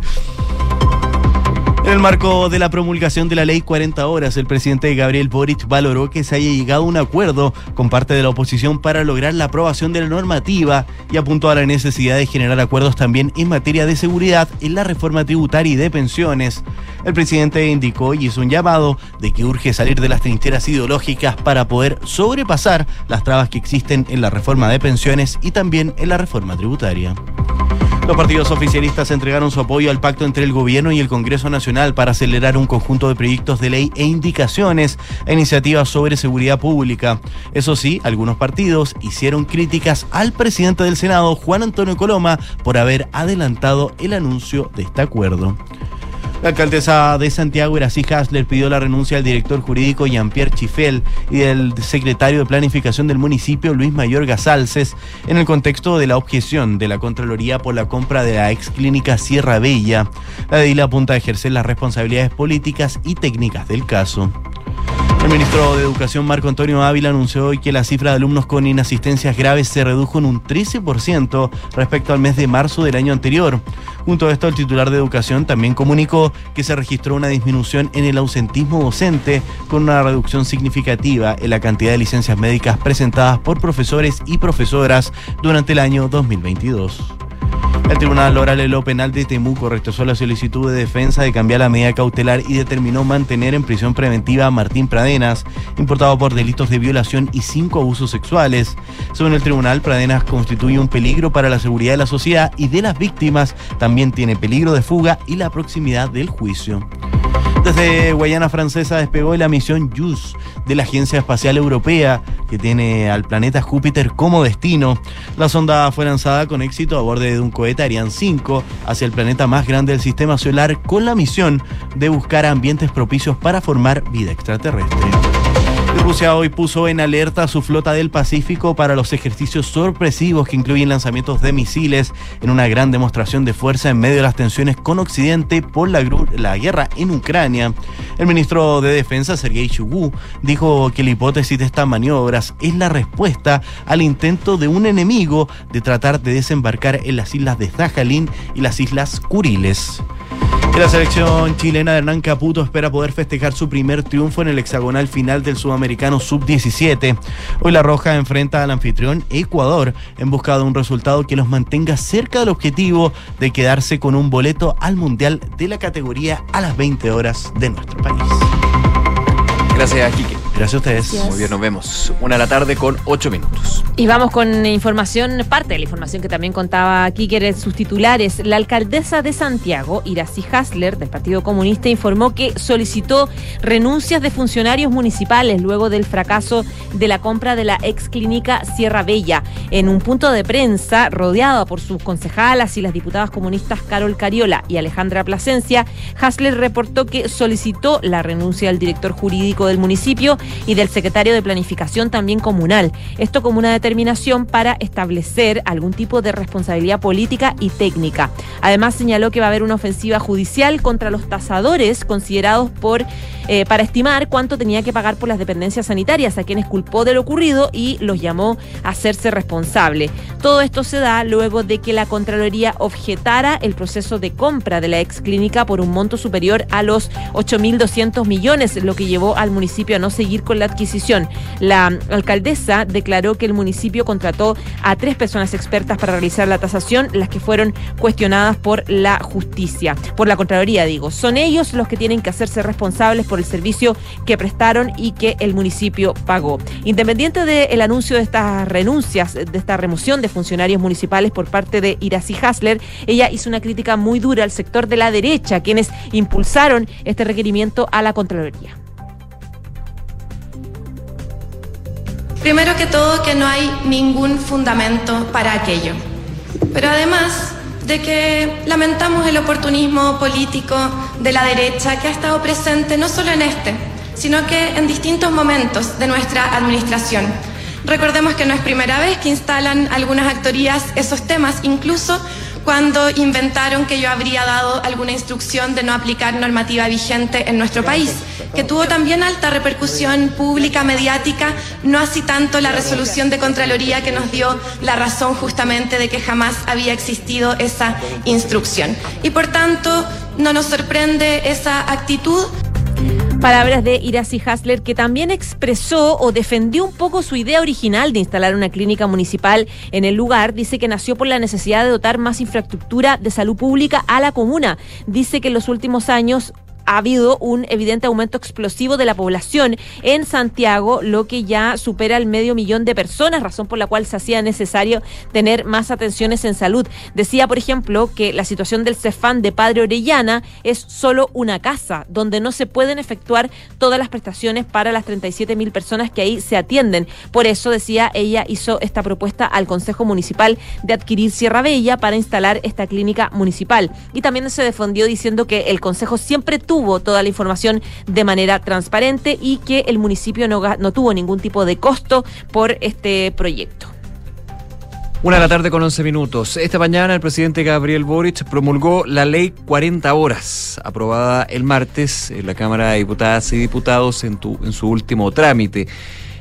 En el marco de la promulgación de la ley 40 horas, el presidente Gabriel Boric valoró que se haya llegado a un acuerdo con parte de la oposición para lograr la aprobación de la normativa y apuntó a la necesidad de generar acuerdos también en materia de seguridad en la reforma tributaria y de pensiones. El presidente indicó y hizo un llamado de que urge salir de las trincheras ideológicas para poder sobrepasar las trabas que existen en la reforma de pensiones y también en la reforma tributaria. Los partidos oficialistas entregaron su apoyo al pacto entre el gobierno y el Congreso Nacional para acelerar un conjunto de proyectos de ley e indicaciones e iniciativas sobre seguridad pública. Eso sí, algunos partidos hicieron críticas al presidente del Senado, Juan Antonio Coloma, por haber adelantado el anuncio de este acuerdo. La alcaldesa de Santiago, Iracy Hasler, pidió la renuncia al director jurídico Jean-Pierre Chifel y del secretario de Planificación del municipio, Luis Mayor Gasalces, en el contexto de la objeción de la Contraloría por la compra de la ex clínica Sierra Bella. La edil apunta a ejercer las responsabilidades políticas y técnicas del caso. El ministro de Educación Marco Antonio Ávila anunció hoy que la cifra de alumnos con inasistencias graves se redujo en un 13% respecto al mes de marzo del año anterior. Junto a esto, el titular de Educación también comunicó que se registró una disminución en el ausentismo docente con una reducción significativa en la cantidad de licencias médicas presentadas por profesores y profesoras durante el año 2022. El Tribunal Oral en lo Penal de Temuco rechazó la solicitud de defensa de cambiar la medida cautelar y determinó mantener en prisión preventiva a Martín Pradenas, importado por delitos de violación y cinco abusos sexuales. Según el tribunal, Pradenas constituye un peligro para la seguridad de la sociedad y de las víctimas. También tiene peligro de fuga y la proximidad del juicio. Desde Guayana Francesa despegó la misión JUICE de la Agencia Espacial Europea, que tiene al planeta Júpiter como destino. La sonda fue lanzada con éxito a bordo de un cohete Ariane 5 hacia el planeta más grande del sistema solar con la misión de buscar ambientes propicios para formar vida extraterrestre. Rusia hoy puso en alerta a su flota del Pacífico para los ejercicios sorpresivos que incluyen lanzamientos de misiles en una gran demostración de fuerza en medio de las tensiones con Occidente por la, guerra en Ucrania. El ministro de Defensa, Sergei Shoigu, dijo que la hipótesis de estas maniobras es la respuesta al intento de un enemigo de tratar de desembarcar en las islas de Zajalín y las islas Kuriles. La selección chilena de Hernán Caputo espera poder festejar su primer triunfo en el hexagonal final del Sudamericano Sub-17. Hoy la Roja enfrenta al anfitrión Ecuador en busca de un resultado que los mantenga cerca del objetivo de quedarse con un boleto al Mundial de la categoría a las 20 horas de nuestro país. Gracias, Kike. Gracias a ustedes. Muy bien, nos vemos. Una de la tarde con ocho minutos. Y vamos con información, parte de la información que también contaba Kiker en sus titulares. La alcaldesa de Santiago, Iracy Hasler, del Partido Comunista, informó que solicitó renuncias de funcionarios municipales luego del fracaso de la compra de la ex clínica Sierra Bella. En un punto de prensa, rodeada por sus concejalas y las diputadas comunistas Carol Cariola y Alejandra Plasencia, Hasler reportó que solicitó la renuncia del director jurídico del municipio y del secretario de Planificación también comunal. Esto como una determinación para establecer algún tipo de responsabilidad política y técnica. Además señaló que va a haber una ofensiva judicial contra los tasadores considerados por eh, para estimar cuánto tenía que pagar por las dependencias sanitarias, a quienes culpó de lo ocurrido y los llamó a hacerse responsable. Todo esto se da luego de que la Contraloría objetara el proceso de compra de la ex clínica por un monto superior a los 8.200 millones, lo que llevó al municipio a no seguir con la adquisición. La alcaldesa declaró que el municipio contrató a tres personas expertas para realizar la tasación, las que fueron cuestionadas por la justicia, por la Contraloría, digo. Son ellos los que tienen que hacerse responsables por el servicio que prestaron y que el municipio pagó. Independiente del anuncio de estas renuncias, de esta remoción de funcionarios municipales por parte de Iracy Hasler, ella hizo una crítica muy dura al sector de la derecha, quienes impulsaron este requerimiento a la Contraloría. Primero que todo, que no hay ningún fundamento para aquello. Pero además de que lamentamos el oportunismo político de la derecha que ha estado presente no solo en este, sino que en distintos momentos de nuestra administración. Recordemos que no es primera vez que instalan algunas actorías esos temas, incluso cuando inventaron que yo habría dado alguna instrucción de no aplicar normativa vigente en nuestro país, que tuvo también alta repercusión pública, mediática, no así tanto la resolución de Contraloría que nos dio la razón justamente de que jamás había existido esa instrucción. Y por tanto, no nos sorprende esa actitud. Palabras de Iracy Hasler, que también expresó o defendió un poco su idea original de instalar una clínica municipal en el lugar. Dice que nació por la necesidad de dotar más infraestructura de salud pública a la comuna. Dice que en los últimos años ha habido un evidente aumento explosivo de la población en Santiago, lo que ya supera el medio millón de personas, razón por la cual se hacía necesario tener más atenciones en salud. Decía, por ejemplo, que la situación del Cefán de Padre Orellana es solo una casa, donde no se pueden efectuar todas las prestaciones para las 37 mil personas que ahí se atienden. Por eso, decía, ella hizo esta propuesta al Consejo Municipal de adquirir Sierra Bella para instalar esta clínica municipal. Y también se defendió diciendo que el Consejo siempre tuvo toda la información de manera transparente y que el municipio no, no tuvo ningún tipo de costo por este proyecto. Una de la tarde con 11 minutos. Esta mañana el presidente Gabriel Boric promulgó la ley 40 horas, aprobada el martes en la Cámara de Diputadas y Diputados en, en su último trámite.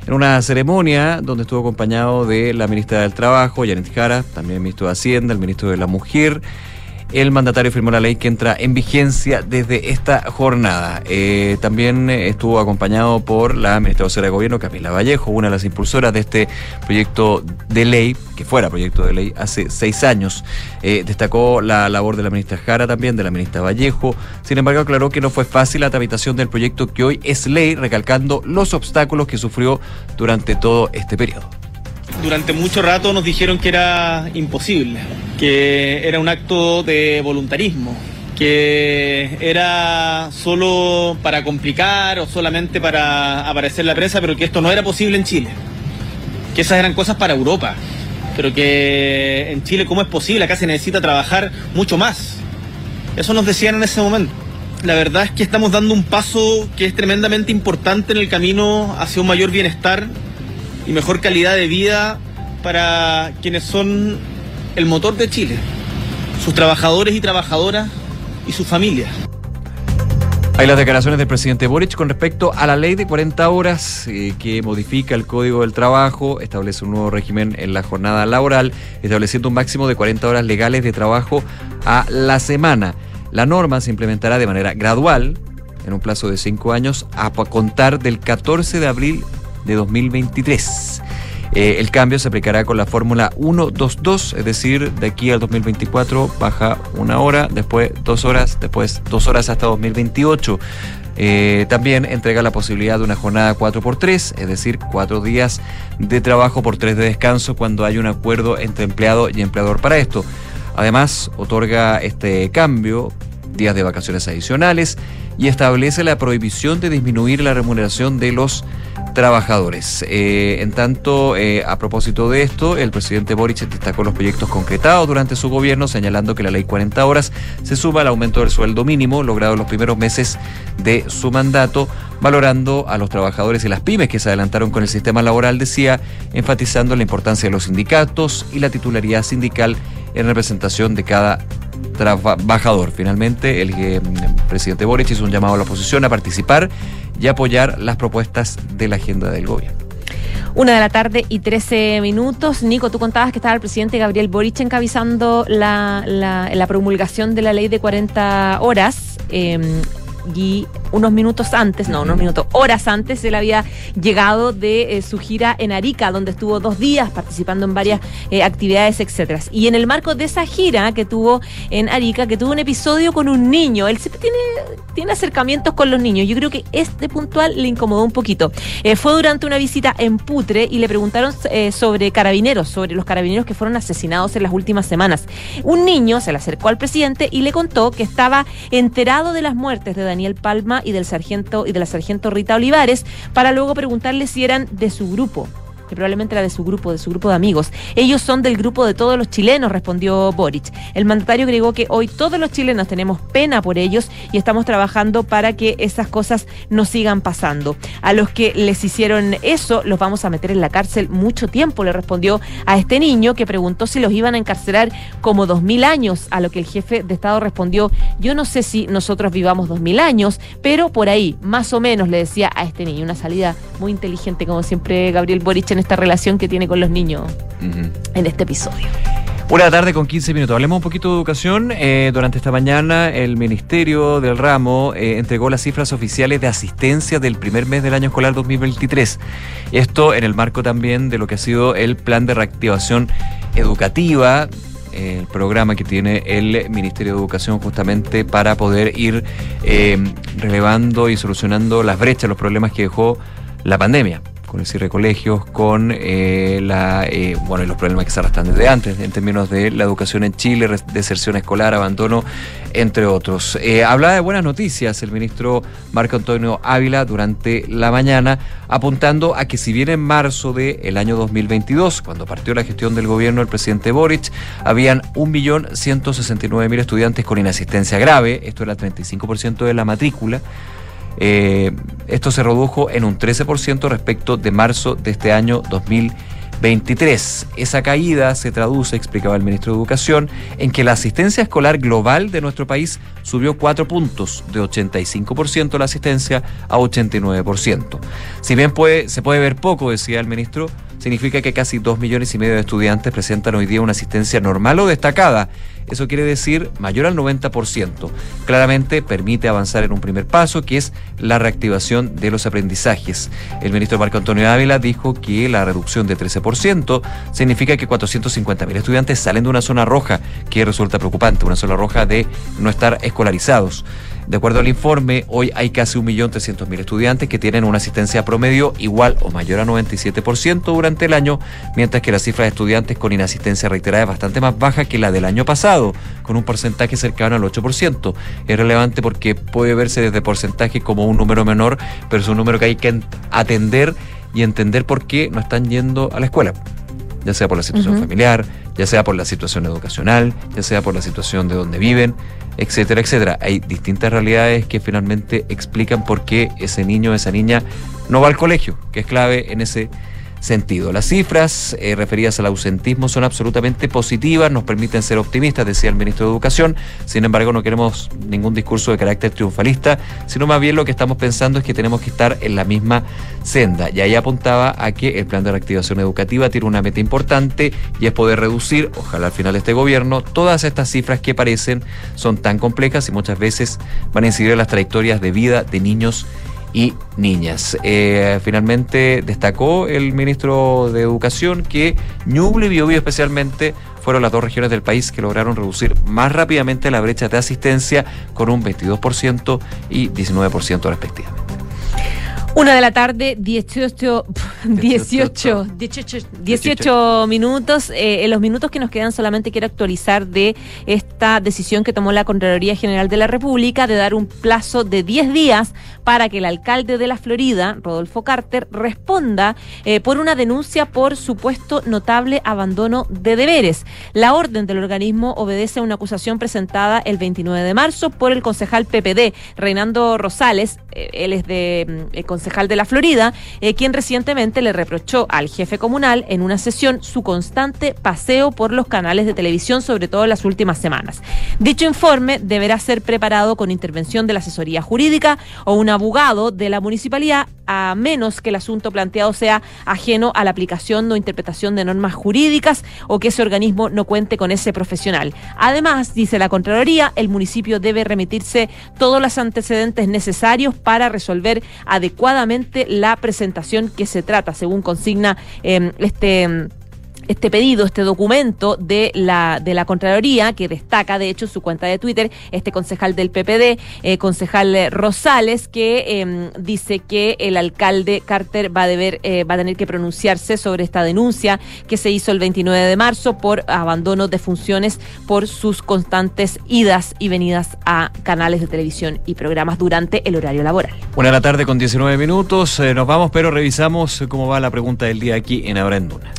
En una ceremonia donde estuvo acompañado de la ministra del Trabajo, Janet Jara, también ministro de Hacienda, el ministro de la Mujer, el mandatario firmó la ley que entra en vigencia desde esta jornada. Eh, también eh, estuvo acompañado por la ministra de Gobierno, Camila Vallejo, una de las impulsoras de este proyecto de ley, que fuera proyecto de ley hace seis años. Eh, destacó la labor de la ministra Jara también, de la ministra Vallejo. Sin embargo, aclaró que no fue fácil la tramitación del proyecto que hoy es ley, recalcando los obstáculos que sufrió durante todo este periodo durante mucho rato nos dijeron que era imposible, que era un acto de voluntarismo, que era solo para complicar o solamente para aparecer la prensa, pero que esto no era posible en Chile, que esas eran cosas para Europa, pero que en Chile cómo es posible, acá se necesita trabajar mucho más. Eso nos decían en ese momento. La verdad es que estamos dando un paso que es tremendamente importante en el camino hacia un mayor bienestar y mejor calidad de vida para quienes son el motor de Chile, sus trabajadores y trabajadoras y sus familias. Hay las declaraciones del presidente Boric con respecto a la ley de 40 horas eh, que modifica el Código del Trabajo, establece un nuevo régimen en la jornada laboral, estableciendo un máximo de 40 horas legales de trabajo a la semana. La norma se implementará de manera gradual, en un plazo de cinco años, a contar del 14 de abril de 2023. Eh, el cambio se aplicará con la fórmula 122, es decir, de aquí al 2024 baja una hora, después dos horas, después dos horas hasta 2028. Eh, también entrega la posibilidad de una jornada 4x3, es decir, cuatro días de trabajo por tres de descanso cuando hay un acuerdo entre empleado y empleador para esto. Además, otorga este cambio días de vacaciones adicionales y establece la prohibición de disminuir la remuneración de los trabajadores. Eh, en tanto, eh, a propósito de esto, el presidente Boric destacó los proyectos concretados durante su gobierno, señalando que la ley 40 horas se suma al aumento del sueldo mínimo logrado en los primeros meses de su mandato, valorando a los trabajadores y las pymes que se adelantaron con el sistema laboral, decía, enfatizando la importancia de los sindicatos y la titularidad sindical en representación de cada trabajador. Finalmente, el eh, presidente Boric hizo un llamado a la oposición a participar y apoyar las propuestas de la agenda del gobierno. Una de la tarde y 13 minutos. Nico, tú contabas que estaba el presidente Gabriel Boric encabezando la, la, promulgación de la ley de 40 horas. Em, y unos minutos antes, no, unos minutos, horas antes, él había llegado de eh, su gira en Arica, donde estuvo dos días participando en varias eh, actividades, etcétera. Y en el marco de esa gira que tuvo en Arica, que tuvo un episodio con un niño, él siempre tiene, tiene acercamientos con los niños. Yo creo que este puntual le incomodó un poquito. Eh, fue durante una visita en Putre y le preguntaron sobre carabineros, sobre los carabineros que fueron asesinados en las últimas semanas. Un niño se le acercó al presidente y le contó que estaba enterado de las muertes de Daniel Palma y del sargento y de la sargento Rita Olivares para luego preguntarle si eran de su grupo que probablemente era de su grupo, de su grupo de amigos. Ellos son del grupo de todos los chilenos, respondió Boric. El mandatario agregó que hoy todos los chilenos tenemos pena por ellos y estamos trabajando para que esas cosas no sigan pasando. A los que les hicieron eso los vamos a meter en la cárcel mucho tiempo, le respondió a este niño que preguntó si los iban a encarcelar como dos mil años, a lo que el jefe de Estado respondió, yo no sé si nosotros vivamos dos mil años, pero por ahí, más o menos, le decía a este niño, una salida muy inteligente, como siempre Gabriel Boric en esta relación que tiene con los niños en este episodio. Una tarde con 15 minutos. Hablemos un poquito de educación. Eh, durante esta mañana, el Ministerio del Ramo eh, entregó las cifras oficiales de asistencia del primer mes del año escolar 2023. Esto en el marco también de lo que ha sido el plan de reactivación educativa, el programa que tiene el Ministerio de Educación justamente para poder ir eh, relevando y solucionando las brechas, los problemas que dejó la pandemia con el cierre de colegios, con eh, la, eh, bueno, los problemas que se arrastran desde antes en términos de la educación en Chile, deserción escolar, abandono, entre otros. Eh, hablaba de buenas noticias el ministro Marco Antonio Ávila durante la mañana, apuntando a que si bien en marzo del año 2022, cuando partió la gestión del gobierno del presidente Boric, habían 1.169.000 estudiantes con inasistencia grave, esto era el 35% de la matrícula, eh, esto se redujo en un 13% respecto de marzo de este año 2023. Esa caída se traduce, explicaba el ministro de Educación, en que la asistencia escolar global de nuestro país subió 4 puntos, de 85% la asistencia a 89%. Si bien puede, se puede ver poco, decía el ministro, significa que casi 2 millones y medio de estudiantes presentan hoy día una asistencia normal o destacada Eso quiere decir mayor al 90%. Claramente permite avanzar en un primer paso, que es la reactivación de los aprendizajes. El ministro Marco Antonio Ávila dijo que la reducción de 13% significa que 450.000 estudiantes salen de una zona roja, que resulta preocupante, una zona roja de no estar escolarizados. De acuerdo al informe, hoy hay casi 1.300.000 estudiantes que tienen una asistencia promedio igual o mayor a 97% durante el año, mientras que la cifra de estudiantes con inasistencia reiterada es bastante más baja que la del año pasado, con un porcentaje cercano al 8%. Es relevante porque puede verse desde porcentaje como un número menor, pero es un número que hay que atender y entender por qué no están yendo a la escuela ya sea por la situación familiar, ya sea por la situación educacional, ya sea por la situación de donde viven, etcétera, etcétera. Hay distintas realidades que finalmente explican por qué ese niño o esa niña no va al colegio, que es clave en ese sentido. Las cifras eh, referidas al ausentismo son absolutamente positivas, nos permiten ser optimistas, decía el ministro de Educación. Sin embargo, no queremos ningún discurso de carácter triunfalista, sino más bien lo que estamos pensando es que tenemos que estar en la misma senda. Y ahí apuntaba a que el plan de reactivación educativa tiene una meta importante y es poder reducir, ojalá al final de este gobierno, todas estas cifras que parecen son tan complejas y muchas veces van a incidir en las trayectorias de vida de niños niñas. Eh, finalmente destacó el ministro de Educación que Ñuble y Biobío especialmente fueron las dos regiones del país que lograron reducir más rápidamente la brecha de asistencia con un 22% y 19% respectivamente. Una de la tarde, 18, 18, 18, 18 minutos. Eh, en los minutos que nos quedan solamente quiero actualizar de esta decisión que tomó la Contraloría General de la República de dar un plazo de 10 días para que el alcalde de la Florida, Rodolfo Carter, responda eh, por una denuncia por supuesto notable abandono de deberes. La orden del organismo obedece a una acusación presentada el 29 de marzo por el concejal PPD, Reinando Rosales. Eh, él es de concejal de la Florida, eh, quien recientemente le reprochó al jefe comunal en una sesión su constante paseo por los canales de televisión, sobre todo en las últimas semanas. Dicho informe deberá ser preparado con intervención de la asesoría jurídica o un abogado de la municipalidad, a menos que el asunto planteado sea ajeno a la aplicación o interpretación de normas jurídicas o que ese organismo no cuente con ese profesional. Además, dice la Contraloría, el municipio debe remitirse todos los antecedentes necesarios para resolver adecuadamente la presentación que se trata, según consigna eh, este este pedido, este documento de la, de la Contraloría, que destaca, de hecho, su cuenta de Twitter, este concejal del PPD, eh, concejal Rosales, que em, dice que el alcalde Carter va a, deber, eh, va a tener que pronunciarse sobre esta denuncia que se hizo el 29 de marzo por abandono de funciones por sus constantes idas y venidas a canales de televisión y programas durante el horario laboral. Una de la tarde con 19 minutos, eh, nos vamos, pero revisamos cómo va la pregunta del día aquí en Ahora en Duna.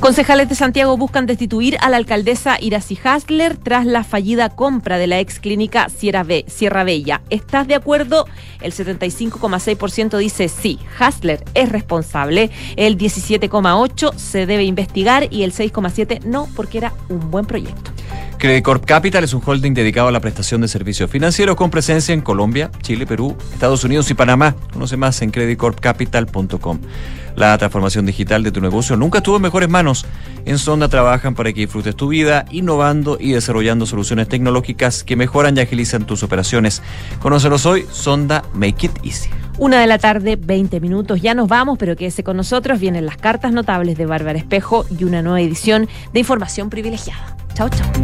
Concejales de Santiago buscan destituir a la alcaldesa Iracy Hasler tras la fallida compra de la ex clínica Sierra, Sierra Bella. ¿Estás de acuerdo? El 75,6% dice sí, Hasler es responsable. El 17,8% se debe investigar y el 6,7% no, porque era un buen proyecto. Credit Corp Capital es un holding dedicado a la prestación de servicios financieros con presencia en Colombia, Chile, Perú, Estados Unidos y Panamá. Conoce más en creditcorpcapital.com. La transformación digital de tu negocio nunca estuvo en mejores manos. En Sonda trabajan para que disfrutes tu vida, innovando y desarrollando soluciones tecnológicas que mejoran y agilizan tus operaciones. Conócelos hoy, Sonda Make It Easy. Una de la tarde, 20 minutos. Ya nos vamos, pero quédese con nosotros. Vienen las cartas notables de Bárbara Espejo y una nueva edición de Información Privilegiada. Chao, chao.